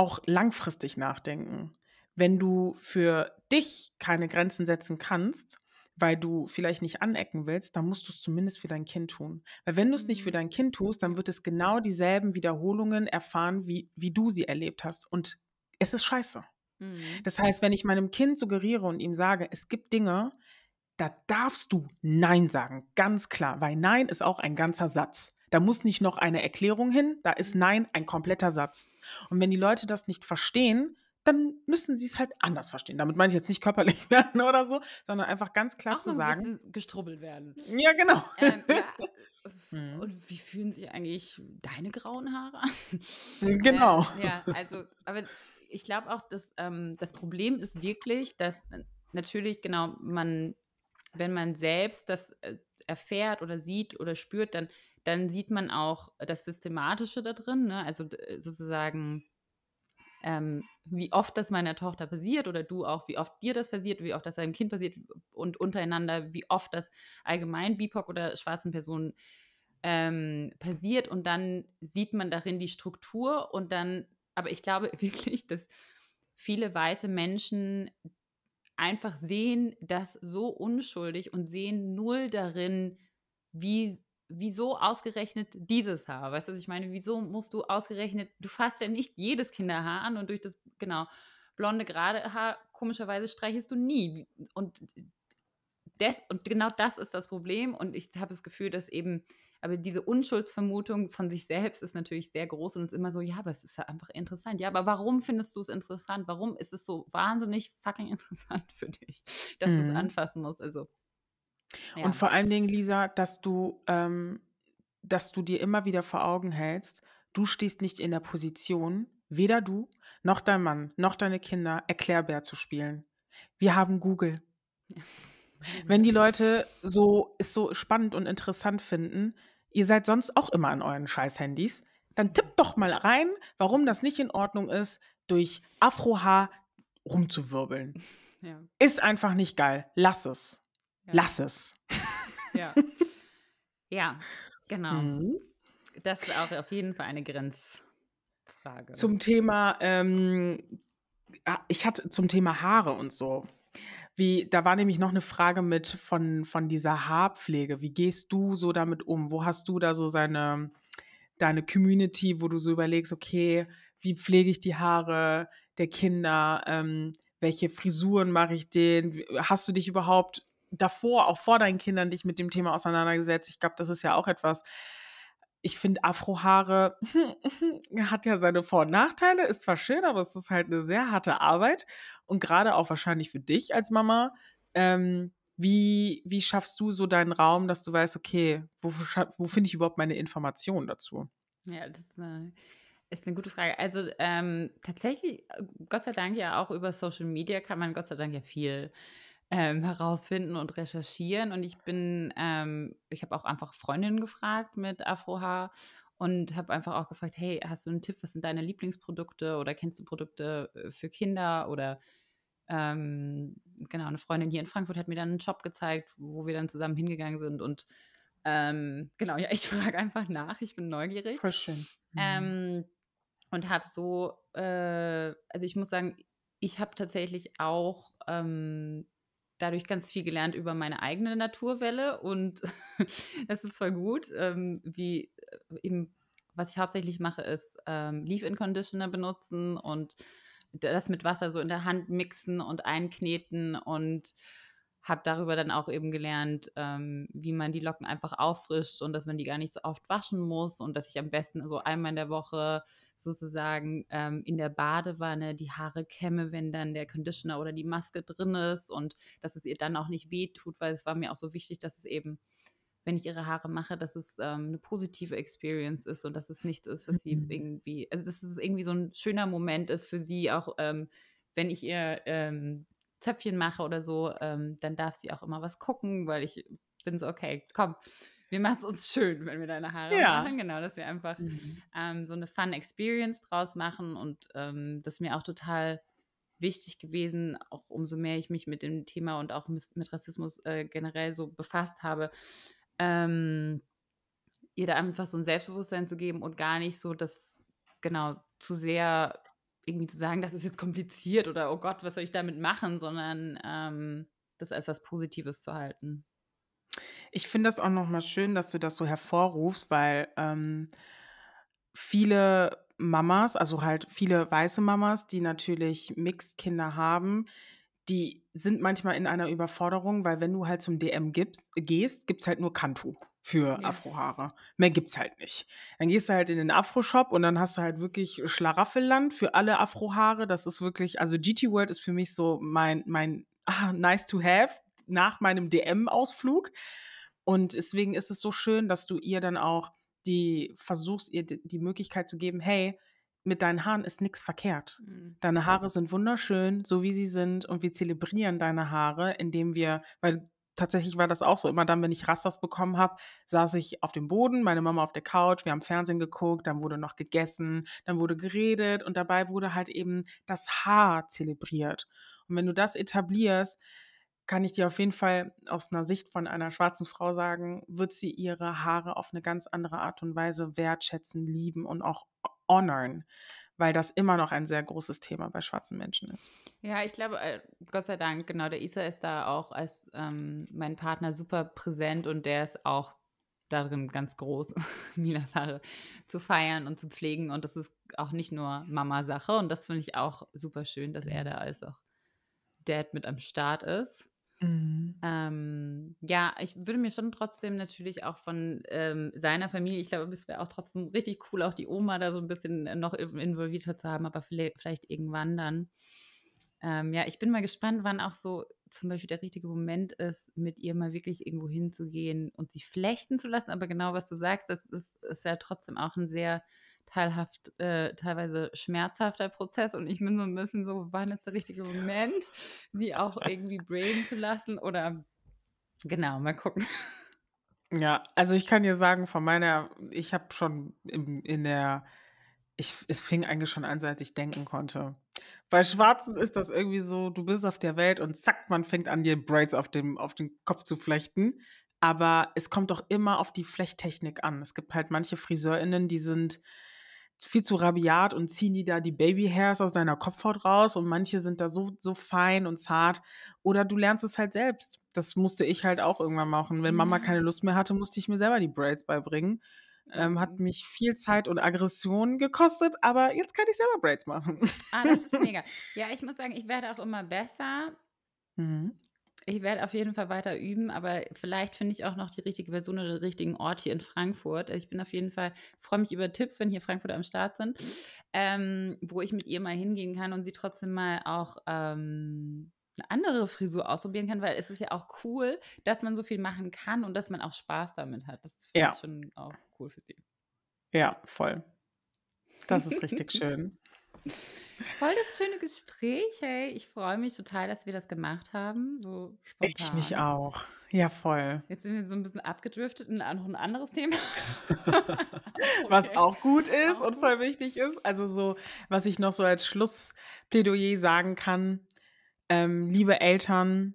auch langfristig nachdenken. Wenn du für dich keine Grenzen setzen kannst, weil du vielleicht nicht anecken willst, dann musst du es zumindest für dein Kind tun. Weil wenn du es nicht für mhm. dein Kind tust, dann wird es genau dieselben Wiederholungen erfahren, wie, wie du sie erlebt hast. Und es ist scheiße. Mhm. Das heißt, wenn ich meinem Kind suggeriere und ihm sage, es gibt Dinge, da darfst du Nein sagen, ganz klar, weil Nein ist auch ein ganzer Satz. Da muss nicht noch eine Erklärung hin, da ist mhm. Nein ein kompletter Satz. Und wenn die Leute das nicht verstehen, dann müssen sie es halt anders verstehen. Damit meine ich jetzt nicht körperlich <laughs> werden oder so, sondern einfach ganz klar Auch zu so sagen. gestrubbelt werden. Ja, genau. Ähm, ja, <laughs> mhm. und wie fühlen sich eigentlich deine grauen Haare an? <laughs> Genau. Äh, ja, also, aber ich glaube auch, dass ähm, das Problem ist wirklich, dass natürlich, genau, man, wenn man selbst das äh, erfährt oder sieht oder spürt, dann, dann sieht man auch das Systematische da drin, ne? also sozusagen ähm, wie oft das meiner Tochter passiert oder du auch, wie oft dir das passiert, wie oft das deinem Kind passiert und untereinander, wie oft das allgemein BIPOC oder schwarzen Personen ähm, passiert und dann sieht man darin die Struktur und dann, aber ich glaube <laughs> wirklich, dass viele weiße Menschen einfach sehen das so unschuldig und sehen null darin, wie wieso ausgerechnet dieses Haar? Weißt du, was ich meine? Wieso musst du ausgerechnet, du fasst ja nicht jedes Kinderhaar an und durch das, genau, blonde gerade Haar, komischerweise streichest du nie. Und, des, und genau das ist das Problem. Und ich habe das Gefühl, dass eben, aber diese Unschuldsvermutung von sich selbst ist natürlich sehr groß und ist immer so, ja, aber es ist ja einfach interessant. Ja, aber warum findest du es interessant? Warum ist es so wahnsinnig fucking <laughs> interessant für dich, dass mhm. du es anfassen musst? Also, ja. Und vor allen Dingen, Lisa, dass du, ähm, dass du dir immer wieder vor Augen hältst, du stehst nicht in der Position, weder du noch dein Mann noch deine Kinder Erklärbär zu spielen. Wir haben Google. <laughs> Wenn die Leute so es so spannend und interessant finden, ihr seid sonst auch immer an euren Scheiß-Handys, dann tippt doch mal rein, warum das nicht in Ordnung ist, durch Afrohaar rumzuwirbeln. <laughs> Ja. Ist einfach nicht geil. Lass es. Lass es. <laughs> Ja. Ja, genau. Mhm. Das ist auch auf jeden Fall eine Grenzfrage. Zum Thema, ähm, ah, ich hatte zum Thema Haare und so. Wie, da war nämlich noch eine Frage mit von, von dieser Haarpflege. Wie gehst du so damit um? Wo hast du da so seine, deine Community, wo du so überlegst, okay, wie pflege ich die Haare der Kinder? Ähm, welche Frisuren mache ich denen? Hast du dich überhaupt davor, auch vor deinen Kindern, dich mit dem Thema auseinandergesetzt. Ich glaube, das ist ja auch etwas, ich finde Afrohaare <laughs> hat ja seine Vor- und Nachteile, ist zwar schön, aber es ist halt eine sehr harte Arbeit und gerade auch wahrscheinlich für dich als Mama. Ähm, wie, wie schaffst du so deinen Raum, dass du weißt, okay, wo, wo finde ich überhaupt meine Informationen dazu? Ja, das ist eine, ist eine gute Frage. Also ähm, tatsächlich, äh, Gott sei Dank ja auch über Social Media kann man Gott sei Dank ja viel ähm, herausfinden und recherchieren. Und ich bin, ähm, ich habe auch einfach Freundinnen gefragt mit Afrohaar und habe einfach auch gefragt, hey, hast du einen Tipp, was sind deine Lieblingsprodukte oder kennst du Produkte äh, für Kinder oder ähm, genau, eine Freundin hier in Frankfurt hat mir dann einen Shop gezeigt, wo wir dann zusammen hingegangen sind und ähm, genau, ja, ich <laughs> frage einfach nach, ich bin neugierig. Voll schön. Mhm. Ähm, und habe so, äh, also ich muss sagen, ich habe tatsächlich auch ähm, dadurch ganz viel gelernt über meine eigene Naturwelle und <laughs> das ist voll gut. Ähm, wie äh, eben, was ich hauptsächlich mache, ist ähm, Leave-In-Conditioner benutzen und das mit Wasser so in der Hand mixen und einkneten und habe darüber dann auch eben gelernt, ähm, wie man die Locken einfach auffrischt und dass man die gar nicht so oft waschen muss und dass ich am besten so einmal in der Woche sozusagen ähm, in der Badewanne die Haare kämme, wenn dann der Conditioner oder die Maske drin ist und dass es ihr dann auch nicht wehtut, weil es war mir auch so wichtig, dass es eben, wenn ich ihre Haare mache, dass es ähm, eine positive Experience ist und dass es nichts ist, was sie mhm. irgendwie, also dass es irgendwie so ein schöner Moment ist für sie, auch ähm, wenn ich ihr ähm, Zöpfchen mache oder so, ähm, dann darf sie auch immer was gucken, weil ich bin so, okay, komm, wir machen es uns schön, wenn wir deine Haare ja. machen. Genau, dass wir einfach mhm. ähm, so eine Fun Experience draus machen und ähm, das ist mir auch total wichtig gewesen, auch umso mehr ich mich mit dem Thema und auch mit, Rassismus äh, generell so befasst habe, ähm, ihr da einfach so ein Selbstbewusstsein zu geben und gar nicht so das, genau, zu sehr irgendwie zu sagen, das ist jetzt kompliziert oder oh Gott, was soll ich damit machen, sondern ähm, das als was Positives zu halten. Ich finde das auch nochmal schön, dass du das so hervorrufst, weil ähm, viele Mamas, also halt viele weiße Mamas, die natürlich Mixed-Kinder haben, die sind manchmal in einer Überforderung, weil wenn du halt zum DM gibst, gehst, gibt es halt nur Kantu für ja. Afrohaare. Mehr gibt's halt nicht. Dann gehst du halt in den Afro-Shop und dann hast du halt wirklich Schlaraffenland für alle Afrohaare. Das ist wirklich, also GT World ist für mich so mein, mein ah, nice to have nach meinem DM-Ausflug. Und deswegen ist es so schön, dass du ihr dann auch die versuchst, ihr die Möglichkeit zu geben, hey, mit deinen Haaren ist nichts verkehrt. Mhm. Deine Haare sind wunderschön, so wie sie sind, und wir zelebrieren deine Haare, indem wir, weil tatsächlich war das auch so. Immer dann, wenn ich Rastas bekommen habe, saß ich auf dem Boden, meine Mama auf der Couch, wir haben Fernsehen geguckt, dann wurde noch gegessen, dann wurde geredet und dabei wurde halt eben das Haar zelebriert. Und wenn du das etablierst, kann ich dir auf jeden Fall aus einer Sicht von einer schwarzen Frau sagen, wird sie ihre Haare auf eine ganz andere Art und Weise wertschätzen, lieben und auch honoren weil das immer noch ein sehr großes Thema bei schwarzen Menschen ist. Ja, ich glaube, äh, Gott sei Dank, genau, der Isa ist da auch als ähm, mein Partner super präsent und der ist auch darin ganz groß, <laughs> Milas Haare zu feiern und zu pflegen. Und das ist auch nicht nur Mama-Sache. Und das finde ich auch super schön, dass er mhm. da als auch Dad mit am Start ist. Mhm. Ähm, ja, ich würde mir schon trotzdem natürlich auch von ähm, seiner Familie, ich glaube, es wäre auch trotzdem richtig cool, auch die Oma da so ein bisschen äh, noch involvierter zu haben, aber vielleicht, irgendwann dann. Ähm, ja, ich bin mal gespannt, wann auch so zum Beispiel der richtige Moment ist, mit ihr mal wirklich irgendwo hinzugehen und sie flechten zu lassen. Aber genau, was du sagst, das ist, ist ja trotzdem auch ein sehr teilhaft, äh, teilweise schmerzhafter Prozess und ich bin so ein bisschen so, wann ist der richtige Moment, sie auch irgendwie braiden zu lassen oder genau, mal gucken. Ja, also ich kann dir sagen, von meiner, ich habe schon im, in der, ich, es fing eigentlich schon an, seit ich denken konnte. Bei Schwarzen ist das irgendwie so, du bist auf der Welt und zack, man fängt an, dir Braids auf, dem, auf den Kopf zu flechten. Aber es kommt doch immer auf die Flechttechnik an. Es gibt halt manche FriseurInnen, die sind viel zu rabiat und ziehen die da die Babyhairs aus deiner Kopfhaut raus und manche sind da so, so fein und zart. Oder du lernst es halt selbst. Das musste ich halt auch irgendwann machen. Wenn Mama keine Lust mehr hatte, musste ich mir selber die Braids beibringen. Ähm, hat mhm. mich viel Zeit und Aggression gekostet, aber jetzt kann ich selber Braids machen. Ah, das ist <laughs> mega. Ja, ich muss sagen, ich werde auch immer besser. Mhm. Ich werde auf jeden Fall weiter üben, aber vielleicht finde ich auch noch die richtige Person oder den richtigen Ort hier in Frankfurt. Ich bin auf jeden Fall, freue mich über Tipps, wenn hier Frankfurter am Start sind, ähm, wo ich mit ihr mal hingehen kann und sie trotzdem mal auch ähm, eine andere Frisur ausprobieren kann, weil es ist ja auch cool, dass man so viel machen kann und dass man auch Spaß damit hat. Das finde ja. ich schon auch cool für sie. Ja, voll. Das ist richtig <laughs> schön. Voll das schöne Gespräch, hey. Ich freue mich total, dass wir das gemacht haben. So spontan. Ich mich auch. Ja, voll. Jetzt sind wir so ein bisschen abgedriftet in noch ein anderes Thema. <laughs> okay. Was auch gut ist auch und voll gut. wichtig ist. Also so, was ich noch so als Schlussplädoyer sagen kann. Ähm, liebe Eltern,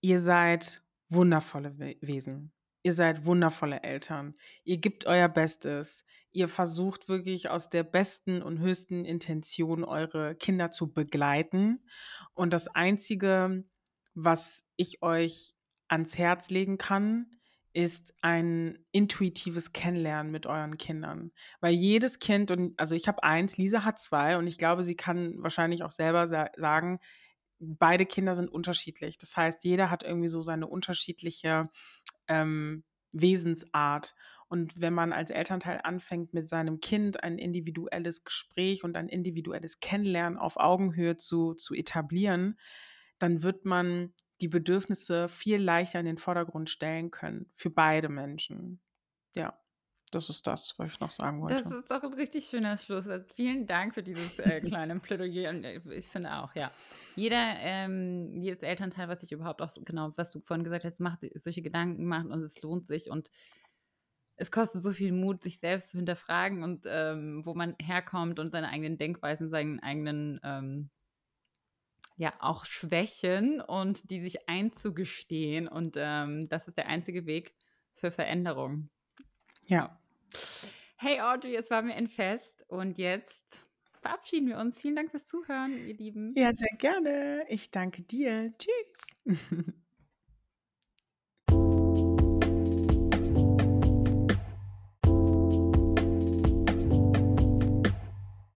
ihr seid wundervolle Wesen. Ihr seid wundervolle Eltern. Ihr gebt euer Bestes ihr versucht wirklich aus der besten und höchsten Intention eure Kinder zu begleiten. Und das Einzige, was ich euch ans Herz legen kann, ist ein intuitives Kennenlernen mit euren Kindern. Weil jedes Kind, und also ich habe eins, Lisa hat zwei, und ich glaube, sie kann wahrscheinlich auch selber sa sagen, beide Kinder sind unterschiedlich. Das heißt, jeder hat irgendwie so seine unterschiedliche ähm, Wesensart. Und wenn man als Elternteil anfängt, mit seinem Kind ein individuelles Gespräch und ein individuelles Kennenlernen auf Augenhöhe zu, zu etablieren, dann wird man die Bedürfnisse viel leichter in den Vordergrund stellen können für beide Menschen. Ja, das ist das, was ich noch sagen wollte. Das ist doch ein richtig schöner Schlusssatz. Vielen Dank für dieses äh, <laughs> kleine Plädoyer. Und äh, ich finde auch, ja, jeder, ähm, jedes Elternteil, was sich überhaupt auch so, genau, was du vorhin gesagt hast, macht solche Gedanken macht und es lohnt sich und es kostet so viel Mut, sich selbst zu hinterfragen und ähm, wo man herkommt und seine eigenen Denkweisen, seinen eigenen ähm, ja auch Schwächen und die sich einzugestehen. Und ähm, das ist der einzige Weg für Veränderung. Ja. Hey Audrey, es war mir ein Fest und jetzt verabschieden wir uns. Vielen Dank fürs Zuhören, ihr Lieben. Ja, sehr gerne. Ich danke dir. Tschüss. <laughs>